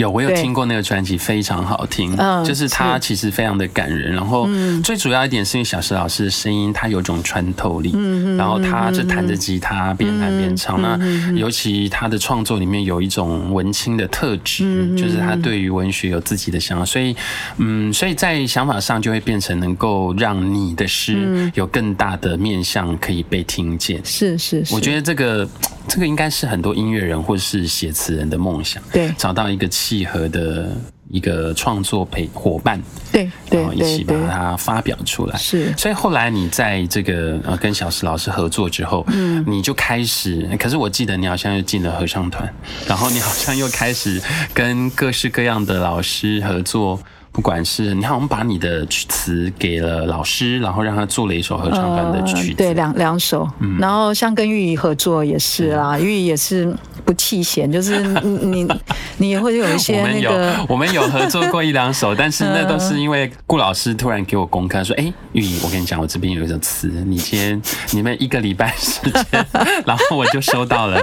有，我有听过那个专辑，非常好听。嗯，就是他其实非常的感人。然后最主要一点是因为小石老师的声音，他有种穿透力。嗯，然后他就弹着吉他边弹边唱。那尤其他的创作里面有一种文青的特质，就是他对于文学有自己的想法。所以，嗯，所以在想法上就会变成能够让你的诗有更大的面向可以被听见。是是是，我觉得这个这个应该是很多音乐人或是写词人的梦想。对，找到一个。契合的一个创作陪伙伴，对，然后一起把它发表出来。是，所以后来你在这个呃跟小石老师合作之后，嗯，你就开始。可是我记得你好像又进了合唱团，然后你好像又开始跟各式各样的老师合作。不管是你看，我们把你的曲词给了老师，然后让他做了一首合唱团的曲子，呃、对，两两首。嗯、然后像跟玉怡合作也是啦，嗯、玉怡也是不弃嫌，就是你 你也会有一些那个，我们有，我们有合作过一两首，但是那都是因为顾老师突然给我公开说，哎，玉莹，我跟你讲，我这边有一首词，你先你们一个礼拜时间，然后我就收到了。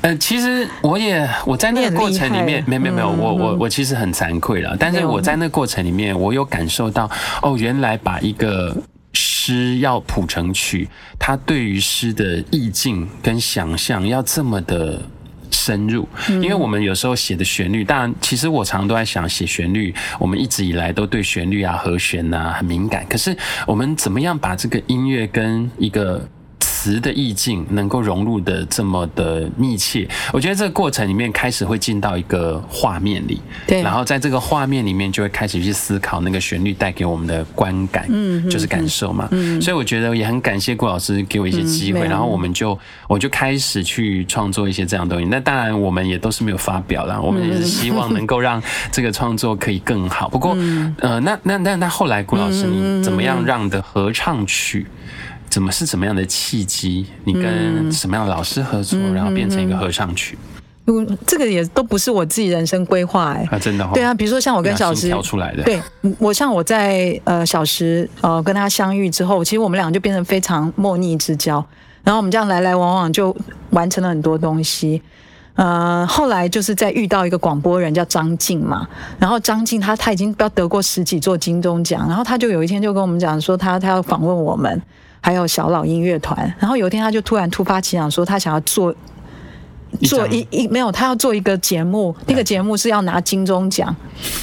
呃，其实我也我在那个过程里面，没没没有，我我我其实很惭愧了，但是我在那个过程。过程里面，我有感受到哦，原来把一个诗要谱成曲，它对于诗的意境跟想象要这么的深入。因为我们有时候写的旋律，当然，其实我常常都在想，写旋律，我们一直以来都对旋律啊、和弦啊很敏感。可是，我们怎么样把这个音乐跟一个词的意境能够融入的这么的密切。我觉得这个过程里面开始会进到一个画面里，对，然后在这个画面里面就会开始去思考那个旋律带给我们的观感，嗯，就是感受嘛，嗯，所以我觉得也很感谢顾老师给我一些机会，然后我们就我就开始去创作一些这样东西。那当然我们也都是没有发表啦，我们也是希望能够让这个创作可以更好。不过，呃，那那那那后来顾老师你怎么样让的合唱曲？怎么是怎么样的契机？你跟什么样的老师合作，嗯、然后变成一个合唱曲？嗯，这个也都不是我自己人生规划哎，啊，真的、哦，对啊，比如说像我跟小石挑出来的，对，我像我在呃小石呃跟他相遇之后，其实我们俩就变成非常莫逆之交，然后我们这样来来往往就完成了很多东西。呃，后来就是在遇到一个广播人叫张静嘛，然后张静他他已经不要得过十几座金钟奖，然后他就有一天就跟我们讲说他他要访问我们。还有小老音乐团，然后有一天他就突然突发奇想说，他想要做做一一没有，他要做一个节目，那个节目是要拿金钟奖，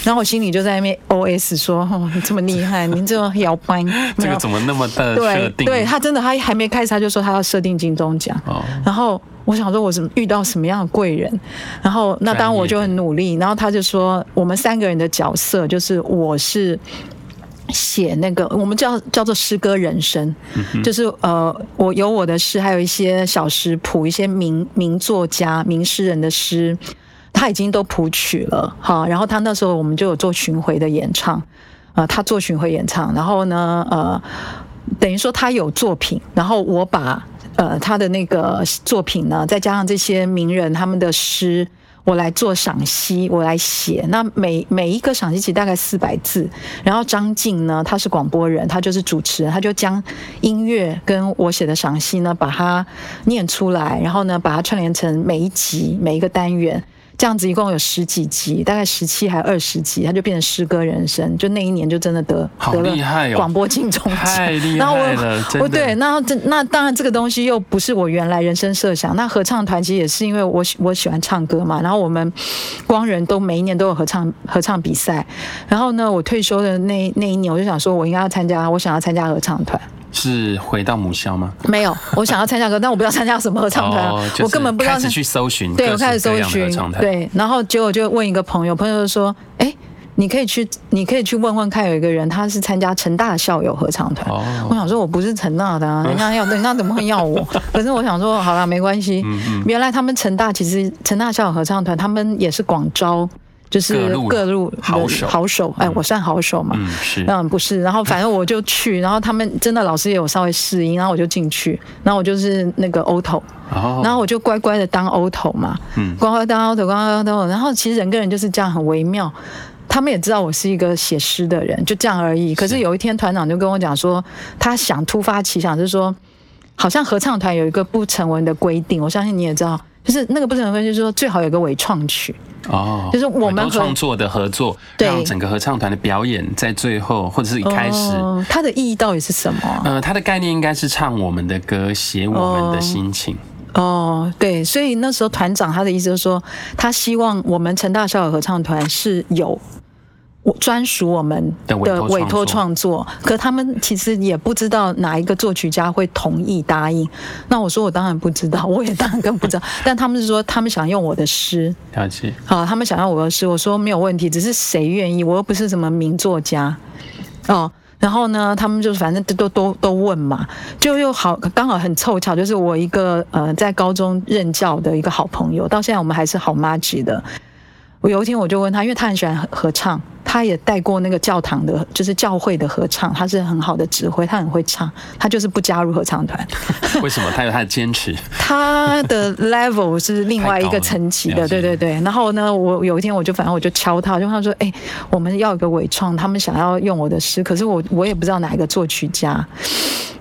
然后我心里就在那边 OS 说：“哦，你这么厉害，您这摇摆，这个怎么那么的设定？”对，对他真的，他还没开始他就说他要设定金钟奖，然后我想说我怎么遇到什么样的贵人，然后那当然我就很努力，然后他就说我们三个人的角色就是我是。写那个我们叫叫做诗歌人生，嗯、就是呃，我有我的诗，还有一些小诗谱，一些名名作家、名诗人的诗，他已经都谱曲了哈。然后他那时候我们就有做巡回的演唱，啊、呃，他做巡回演唱，然后呢，呃，等于说他有作品，然后我把呃他的那个作品呢，再加上这些名人他们的诗。我来做赏析，我来写。那每每一个赏析其实大概四百字。然后张静呢，他是广播人，他就是主持人，他就将音乐跟我写的赏析呢，把它念出来，然后呢，把它串联成每一集每一个单元。这样子一共有十几集，大概十七还二十集，他就变成诗歌人生。就那一年就真的得得了广播金钟奖，太厉害了！我对，那这那当然这个东西又不是我原来人生设想。那合唱团其实也是因为我我喜欢唱歌嘛，然后我们光人都每一年都有合唱合唱比赛。然后呢，我退休的那那一年，我就想说我应该要参加，我想要参加合唱团。是回到母校吗？没有，我想要参加歌，但我不知道参加什么合唱团，哦就是，我根本不知道。开始去搜寻，对，我开始搜寻，对，然后结果就问一个朋友，朋友就说：“哎，你可以去，你可以去问问看，有一个人他是参加成大校友合唱团。哦”我想说我不是成大的，啊，人家要，人家怎么会要我？可是我想说，好了，没关系。嗯嗯，原来他们成大其实成大校友合唱团，他们也是广招。就是各路好手，好手，哎，我算好手嘛？嗯，是，嗯，不是。然后反正我就去，然后他们真的老师也有稍微试音，然后我就进去，然后我就是那个 alto，然后我就乖乖的当 alto 嘛，嗯，乖乖当 alto，乖乖当 alto。然后其实人跟人就是这样很微妙，他们也知道我是一个写诗的人，就这样而已。可是有一天团长就跟我讲说，他想突发奇想，就是说，好像合唱团有一个不成文的规定，我相信你也知道。就是那个不成文规定，就是说最好有个伪创曲哦，就是我们创作的合作，让整个合唱团的表演在最后或者是一开始，哦，它的意义到底是什么？呃，它的概念应该是唱我们的歌，写我们的心情。哦，哦，对，所以那时候团长他的意思就是说，他希望我们成大校友合唱团是有。专属我们的委托创作，可他们其实也不知道哪一个作曲家会同意答应。那我说我当然不知道，我也当然更不知道。但他们是说他们想用我的诗，了解。好，他们想要我的诗，我说没有问题，只是谁愿意，我又不是什么名作家哦。然后呢，他们就反正都都都问嘛，就又好刚好很凑巧，就是我一个呃在高中任教的一个好朋友，到现在我们还是好妈吉的。我有一天我就问他，因为他很喜欢合唱，他也带过那个教堂的，就是教会的合唱，他是很好的指挥，他很会唱，他就是不加入合唱团。为什么？他有他的坚持。他的 level 是另外一个层级的，对对对。然后呢，我有一天我就反正我就敲他，就他说：“哎，我们要一个伪创，他们想要用我的诗，可是我我也不知道哪一个作曲家。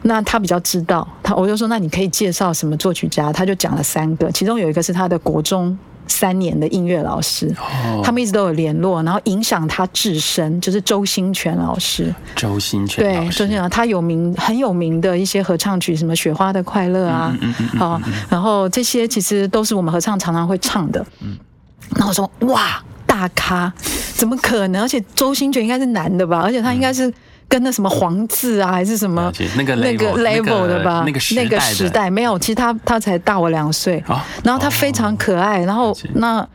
那他比较知道，他我就说，那你可以介绍什么作曲家？他就讲了三个，其中有一个是他的国中。”三年的音乐老师，他们一直都有联络，然后影响他至深，就是周兴全老师。周兴全对，周兴全他有名很有名的一些合唱曲，什么《雪花的快乐》啊，好，然后这些其实都是我们合唱常常会唱的。然后我说哇，大咖，怎么可能？而且周兴全应该是男的吧？而且他应该是跟那什么黄字啊，还是什么那个那个 level 的吧？那个那个时代没有，其实他他才大我两岁，然后他非常可爱，然后那。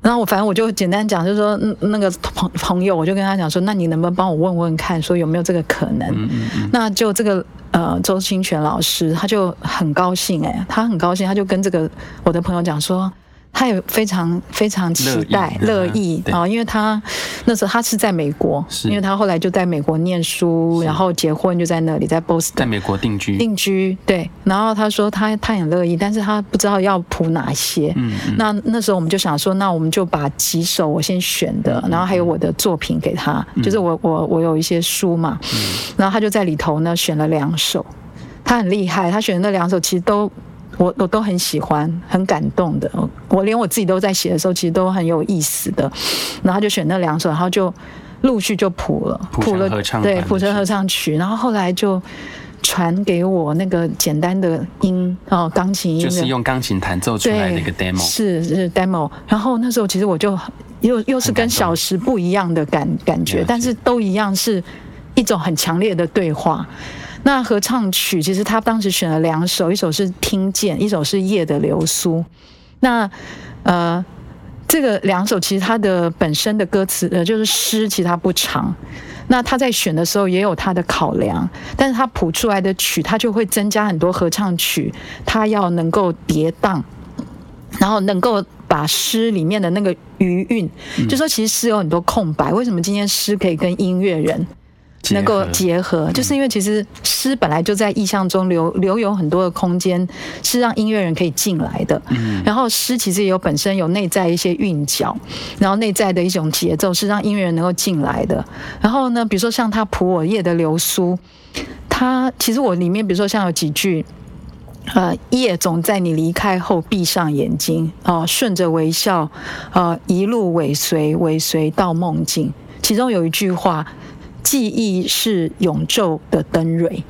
然后我反正我就简单讲，就是说那个朋朋友，我就跟他讲说，那你能不能帮我问问看，说有没有这个可能？嗯嗯嗯，那就这个呃周清泉老师，他就很高兴哎，他很高兴，他就跟这个我的朋友讲说。他也非常非常期待乐意啊，因为他那时候他是在美国，因为他后来就在美国念书，然后结婚就在那里，在波士顿，在美国定居。定居。对，然后他说他他很乐意，但是他不知道要谱哪些。嗯，那那时候我们就想说，那我们就把几首我先选的，然后还有我的作品给他，就是我我我有一些书嘛，然后他就在里头呢选了两首，他很厉害，他选的那两首其实都。我我都很喜欢，很感动的。我连我自己都在写的时候，其实都很有意思的。然后就选那两首，然后就陆续就谱了，谱了合唱，对，谱成合唱曲。然后后来就传给我那个简单的音哦，钢琴音，就是用钢琴弹奏出来的那个 demo，是是 demo。然后那时候其实我就又又是跟小时不一样的感感觉，但是都一样是一种很强烈的对话。那合唱曲其实他当时选了两首，一首是《听见》，一首是《夜的流苏》。那呃，这个两首其实它的本身的歌词呃就是诗，其实它不长。那他在选的时候也有他的考量，但是他谱出来的曲，他就会增加很多合唱曲，他要能够叠宕，然后能够把诗里面的那个余韵，就说其实诗有很多空白，为什么今天诗可以跟音乐人？能够结合，就是因为其实诗本来就在意象中留留有很多的空间，是让音乐人可以进来的。然后诗其实也有本身有内在一些韵脚，然后内在的一种节奏是让音乐人能够进来的。然后呢，比如说像他普我夜的流苏，他其实我里面比如说像有几句，呃，夜总在你离开后闭上眼睛，哦，顺着微笑，呃，一路尾随尾随到梦境。其中有一句话。记忆是永昼的灯蕊，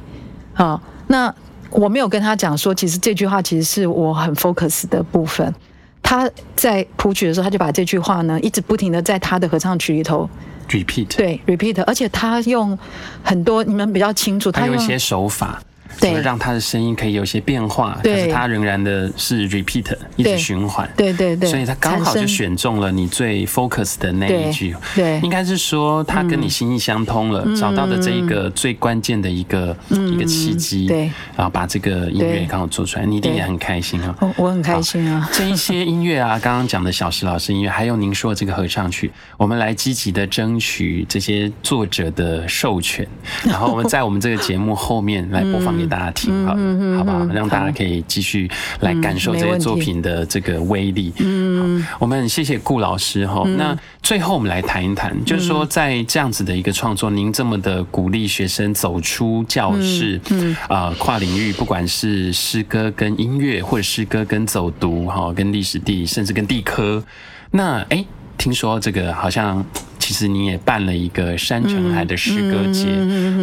啊，那我没有跟他讲说，其实这句话其实是我很 focus 的部分。他在谱曲的时候，他就把这句话呢，一直不停的在他的合唱曲里头 repeat，对 repeat，而且他用很多你们比较清楚，他有一些手法。对，让他的声音可以有些变化，但是他仍然的是 repeat，一直循环。对对对，所以他刚好就选中了你最 focus 的那一句。对，应该是说他跟你心意相通了，找到的这一个最关键的一个一个契机。对，然后把这个音乐刚好做出来，你一定也很开心啊。我很开心啊。这一些音乐啊，刚刚讲的小石老师音乐，还有您说的这个合唱曲，我们来积极的争取这些作者的授权，然后我们在我们这个节目后面来播放给大家听，好，好不好？让大家可以继续来感受这些作品的这个威力。嗯，我们谢谢顾老师哈。那最后我们来谈一谈，就是说在这样子的一个创作，您这么的鼓励学生走出教室，嗯啊，跨领域，不管是诗歌跟音乐，或者诗歌跟走读，哈，跟历史地，甚至跟地科。那哎，听说这个好像。其实你也办了一个山城海的诗歌节，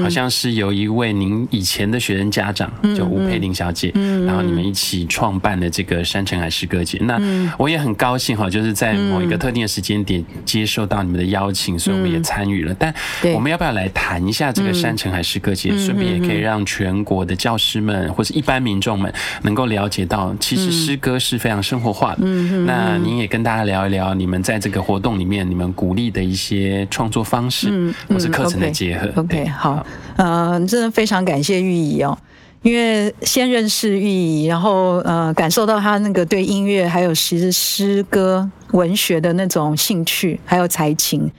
好像是由一位您以前的学生家长，就吴佩玲小姐，然后你们一起创办的这个山城海诗歌节。那我也很高兴哈，就是在某一个特定的时间点接受到你们的邀请，所以我们也参与了。但我们要不要来谈一下这个山城海诗歌节？顺便也可以让全国的教师们或者一般民众们能够了解到，其实诗歌是非常生活化的。那您也跟大家聊一聊，你们在这个活动里面，你们鼓励的一些。些创作方式，嗯，或是课程的结合。OK，, okay 好，嗯、呃，真的非常感谢玉怡哦，因为先认识玉怡，然后呃，感受到他那个对音乐还有其实诗歌文学的那种兴趣，还有才情。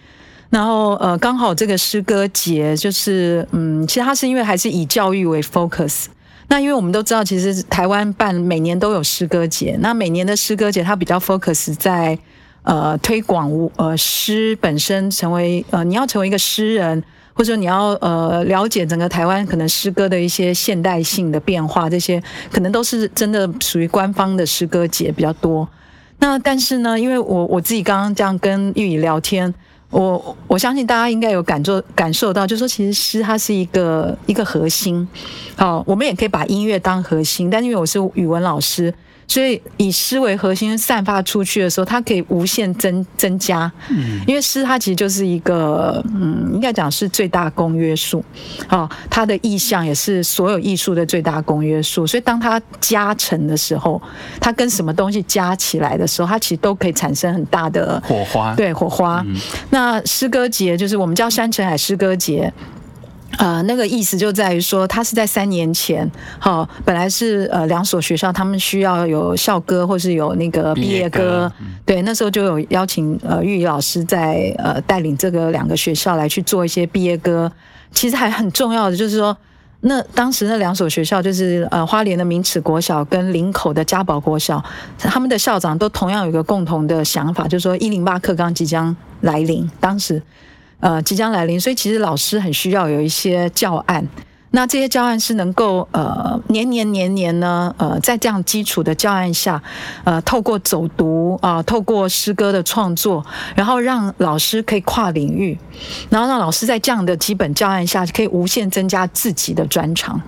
然后呃，刚好这个诗歌节就是，嗯，其实他是因为还是以教育为 focus。那因为我们都知道，其实台湾办每年都有诗歌节，那每年的诗歌节它比较 focus 在。呃，推广呃诗本身，成为呃你要成为一个诗人，或者说你要呃了解整个台湾可能诗歌的一些现代性的变化，这些可能都是真的属于官方的诗歌节比较多。那但是呢，因为我我自己刚刚这样跟玉宇聊天，我我相信大家应该有感受感受到，就是说其实诗它是一个一个核心。好，我们也可以把音乐当核心，但因为我是语文老师。所以以诗为核心散发出去的时候，它可以无限增增加。嗯，因为诗它其实就是一个，嗯，应该讲是最大公约数。哦，它的意象也是所有艺术的最大公约数。所以当它加成的时候，它跟什么东西加起来的时候，它其实都可以产生很大的火花。对，火花。嗯、那诗歌节就是我们叫山城海诗歌节。呃，那个意思就在于说，他是在三年前，好，本来是呃两所学校，他们需要有校歌或是有那个毕业歌，毕业歌，对，那时候就有邀请呃玉仪老师在呃带领这个两个学校来去做一些毕业歌。其实还很重要的就是说，那当时那两所学校就是呃花莲的明齿国小跟林口的嘉宝国小，他们的校长都同样有一个共同的想法，就是说一零八课纲即将来临，当时。呃，即将来临，所以其实老师很需要有一些教案。那这些教案是能够呃年年年年呢，呃，在这样基础的教案下，呃，透过走读啊、呃，透过诗歌的创作，然后让老师可以跨领域，然后让老师在这样的基本教案下，可以无限增加自己的专长。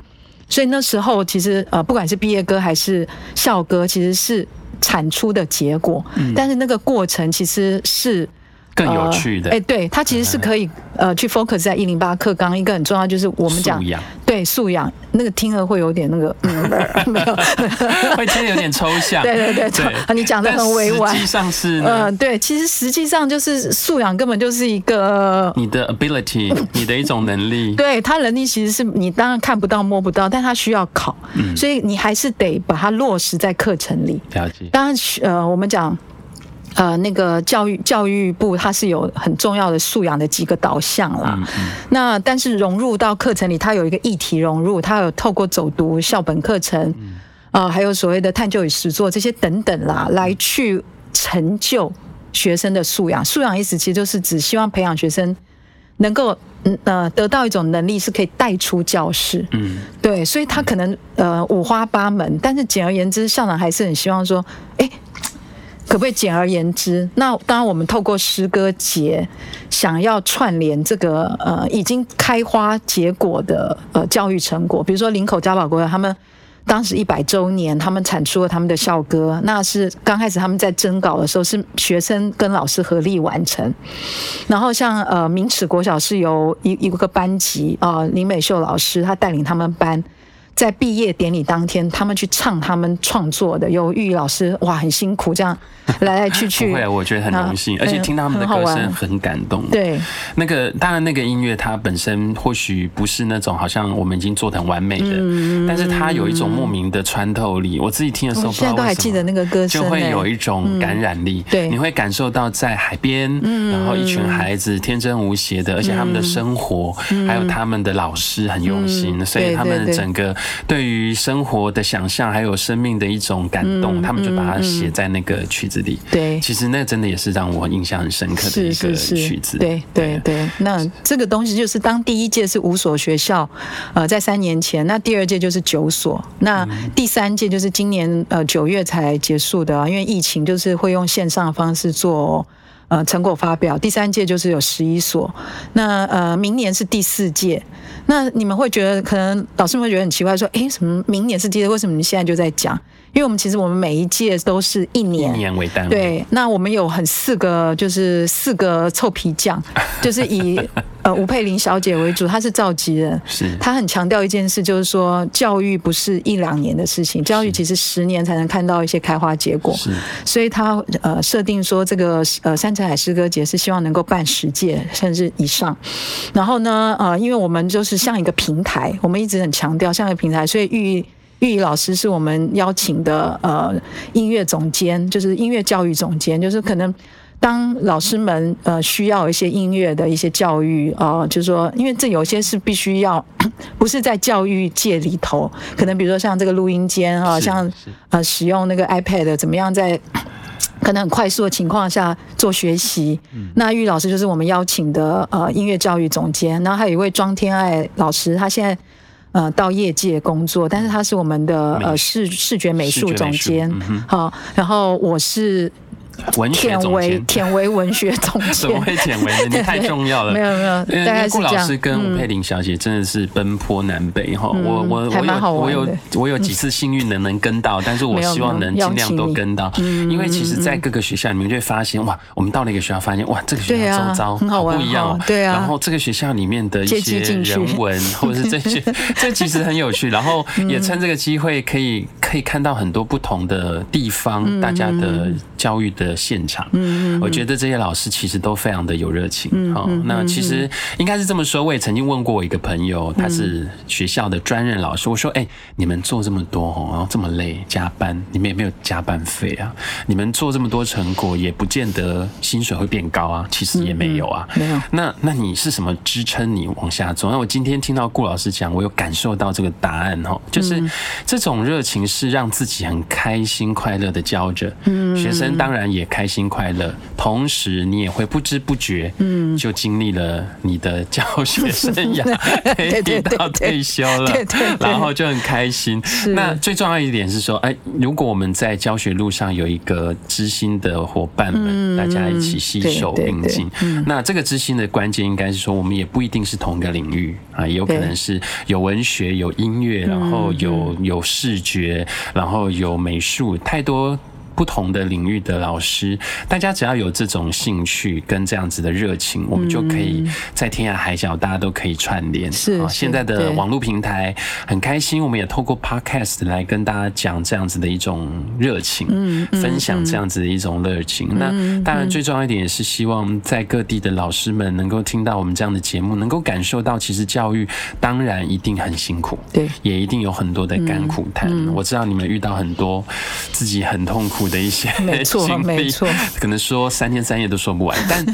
所以那时候其实呃，不管是毕业歌还是校歌，其实是产出的结果，嗯、但是那个过程其实是。更有趣的，哎、呃，欸、对，它其实是可以呃去 focus 在一零八课纲，一个很重要就是我们讲素养，对素养，那个听了会有点那个，嗯，没有，会听得有点抽象，对对对，对你讲的很委婉，实际上是，嗯、呃，对，其实实际上就是素养根本就是一个你的 ability，你的一种能力，对，他能力其实是你当然看不到摸不到，但他需要考，嗯、所以你还是得把它落实在课程里，了解。当然，呃，我们讲。呃，那个教育教育部它是有很重要的素养的几个导向啦。嗯嗯、那但是融入到课程里，它有一个议题融入，它有透过走读校本课程，啊、呃，还有所谓的探究与实作这些等等啦，来去成就学生的素养。素养意思其实就是只希望培养学生能够嗯呃得到一种能力，是可以带出教室。嗯，对，所以他可能呃五花八门，但是简而言之，校长还是很希望说，哎。可不可以简而言之？那当然，我们透过诗歌节，想要串联这个呃已经开花结果的呃教育成果，比如说林口嘉宝国他们当时一百周年，他们产出了他们的校歌，那是刚开始他们在征稿的时候是学生跟老师合力完成。然后像呃明齿国小是由一一个班级啊、林美秀老师她带领他们班。在毕业典礼当天，他们去唱他们创作的，有玉仪老师，哇，很辛苦，这样 来来去去。不会，我觉得很荣幸，而且听他们的歌声很感动。对，那个当然，那个音乐它本身或许不是那种好像我们已经做的很完美的，但是它有一种莫名的穿透力。我自己听的时候，现在都还记得那个歌声，就会有一种感染力。对，你会感受到在海边，然后一群孩子天真无邪的，而且他们的生活，还有他们的老师很用心，所以他们整个。对于生活的想象，还有生命的一种感动，嗯、他们就把它写在那个曲子里。对，其实那真的也是让我印象很深刻的一个曲子。对对对，那这个东西就是当第一届是五所学校，呃，在三年前，那第二届就是九所，那第三届就是今年呃九月才结束的，因为疫情就是会用线上的方式做。呃，成果发表，第三届就是有十一所，那呃，明年是第四届。那你们会觉得，可能老师们会觉得很奇怪，说，诶，什么明年是第四？为什么你现在就在讲？因为我们其实我们每一届都是一年，一年为单位。对，那我们有很四个，就是四个臭皮匠，就是以呃吴佩玲小姐为主，她是召集人，是她很强调一件事，就是说教育不是一两年的事情，教育其实十年才能看到一些开花结果。是，所以她呃设定说这个呃山城海诗歌节是希望能够办十届甚至以上。然后呢呃，因为我们就是像一个平台，我们一直很强调像一个平台，所以寓玉仪老师是我们邀请的呃音乐总监，就是音乐教育总监，就是可能当老师们呃需要一些音乐的一些教育啊、呃，就是说，因为这有些是必须要 不是在教育界里头，可能比如说像这个录音间啊，像呃使用那个 iPad 怎么样在 可能很快速的情况下做学习，那玉老师就是我们邀请的呃音乐教育总监，然后还有一位庄天爱老师，他现在。呃，到业界工作，但是他是我们的呃视视觉美术总监，好、嗯，然后我是文学总监，忝为文学总监，怎么会忝为呢？你太重要了。没有没有，大概是这样。顾老师跟吴佩玲小姐真的是奔波南北哈。我我我有我有我有几次幸运能能跟到，但是我希望能尽量都跟到，因为其实，在各个学校里面就会发现哇，我们到了一个学校，发现哇，这个学校周遭好不一样，对啊。然后这个学校里面的一些人文或者是这些，这其实很有趣。然后也趁这个机会可以可以看到很多不同的地方，大家的教育的现场。嗯，我觉得这些老师其实都非常的有热情。好，那其实应该是这么说。我也曾经问过我一个朋友，他是学校的专任老师。我说：“哎，你们做这么多哦，然后这么累，加班，你们也没有加班费啊？你们做这么多成果，也不见得薪水会变高啊？其实也没有啊。没有。那那你是什么支撑你往下走？那我今天听到顾老师讲，我有感受到这个答案哦，就是这种热情是让自己很开心快乐的教着。嗯，学生当然也开心快乐，同时你也会不知不觉，嗯，就经历了你的教学生涯，可以 到退休了，然后就很开心。那最重要一点是说，哎，如果我们在教学路上有一个知心的伙伴们，大家一起携手并进，那这个知心的关键应该是说，我们也不一定是同一个领域啊，也有可能是有文学、有音乐，然后有有视觉，然后有美术，太多。不同的领域的老师，大家只要有这种兴趣跟这样子的热情，我们就可以在天涯海角，大家都可以串联。是啊，现在的网络平台很开心，我们也透过 Podcast 来跟大家讲这样子的一种热情，嗯，分享这样子的一种热情。那当然，最重要一点也是希望在各地的老师们能够听到我们这样的节目，能够感受到其实教育当然一定很辛苦，对，也一定有很多的甘苦谈。我知道你们遇到很多自己很痛苦的一些没错，没错，可能说三天三夜都说不完。但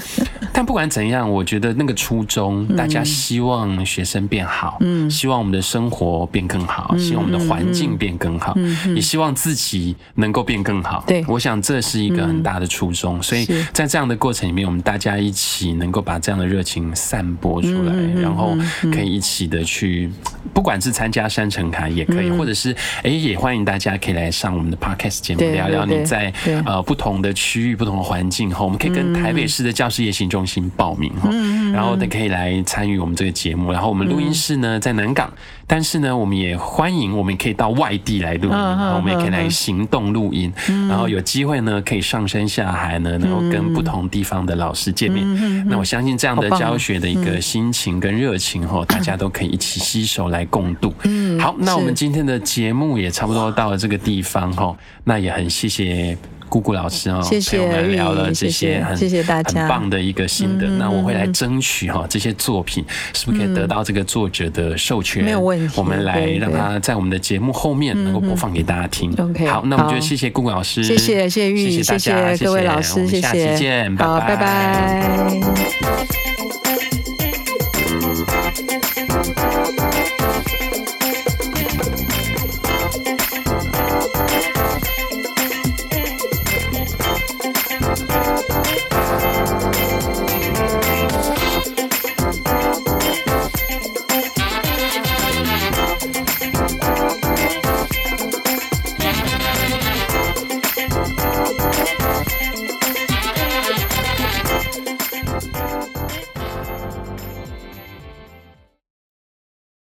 但不管怎样，我觉得那个初衷，大家希望学生变好，嗯，希望我们的生活变更好，希望我们的环境变更好，也希望自己能够变更好。对，我想这是一个很大的初衷。所以在这样的过程里面，我们大家一起能够把这样的热情散播出来，然后可以一起的去，不管是参加山城卡也可以，或者是哎，也欢迎大家可以来上我们的 Podcast 节目，聊聊你。在呃不同的区域、不同的环境后，我们可以跟台北市的教师也行中心报名哈，然后呢可以来参与我们这个节目。然后我们录音室呢在南港，但是呢我们也欢迎我们可以到外地来录音，我们也可以来行动录音。然后有机会呢可以上山下海呢，然后跟不同地方的老师见面。那我相信这样的教学的一个心情跟热情哈，大家都可以一起携手来共度。好，那我们今天的节目也差不多到了这个地方哈，那也很谢谢。顾顾老师哦，谢谢，陪我们聊了这些很谢谢大家很棒的一个心得。那我会来争取哈，这些作品是不是可以得到这个作者的授权？没有问题。我们来让他在我们的节目后面能够播放给大家听。OK，好，那我们就谢谢姑姑老师，谢谢谢谢玉，谢谢大家，谢谢各位老师，谢谢。我们下期见，拜拜拜。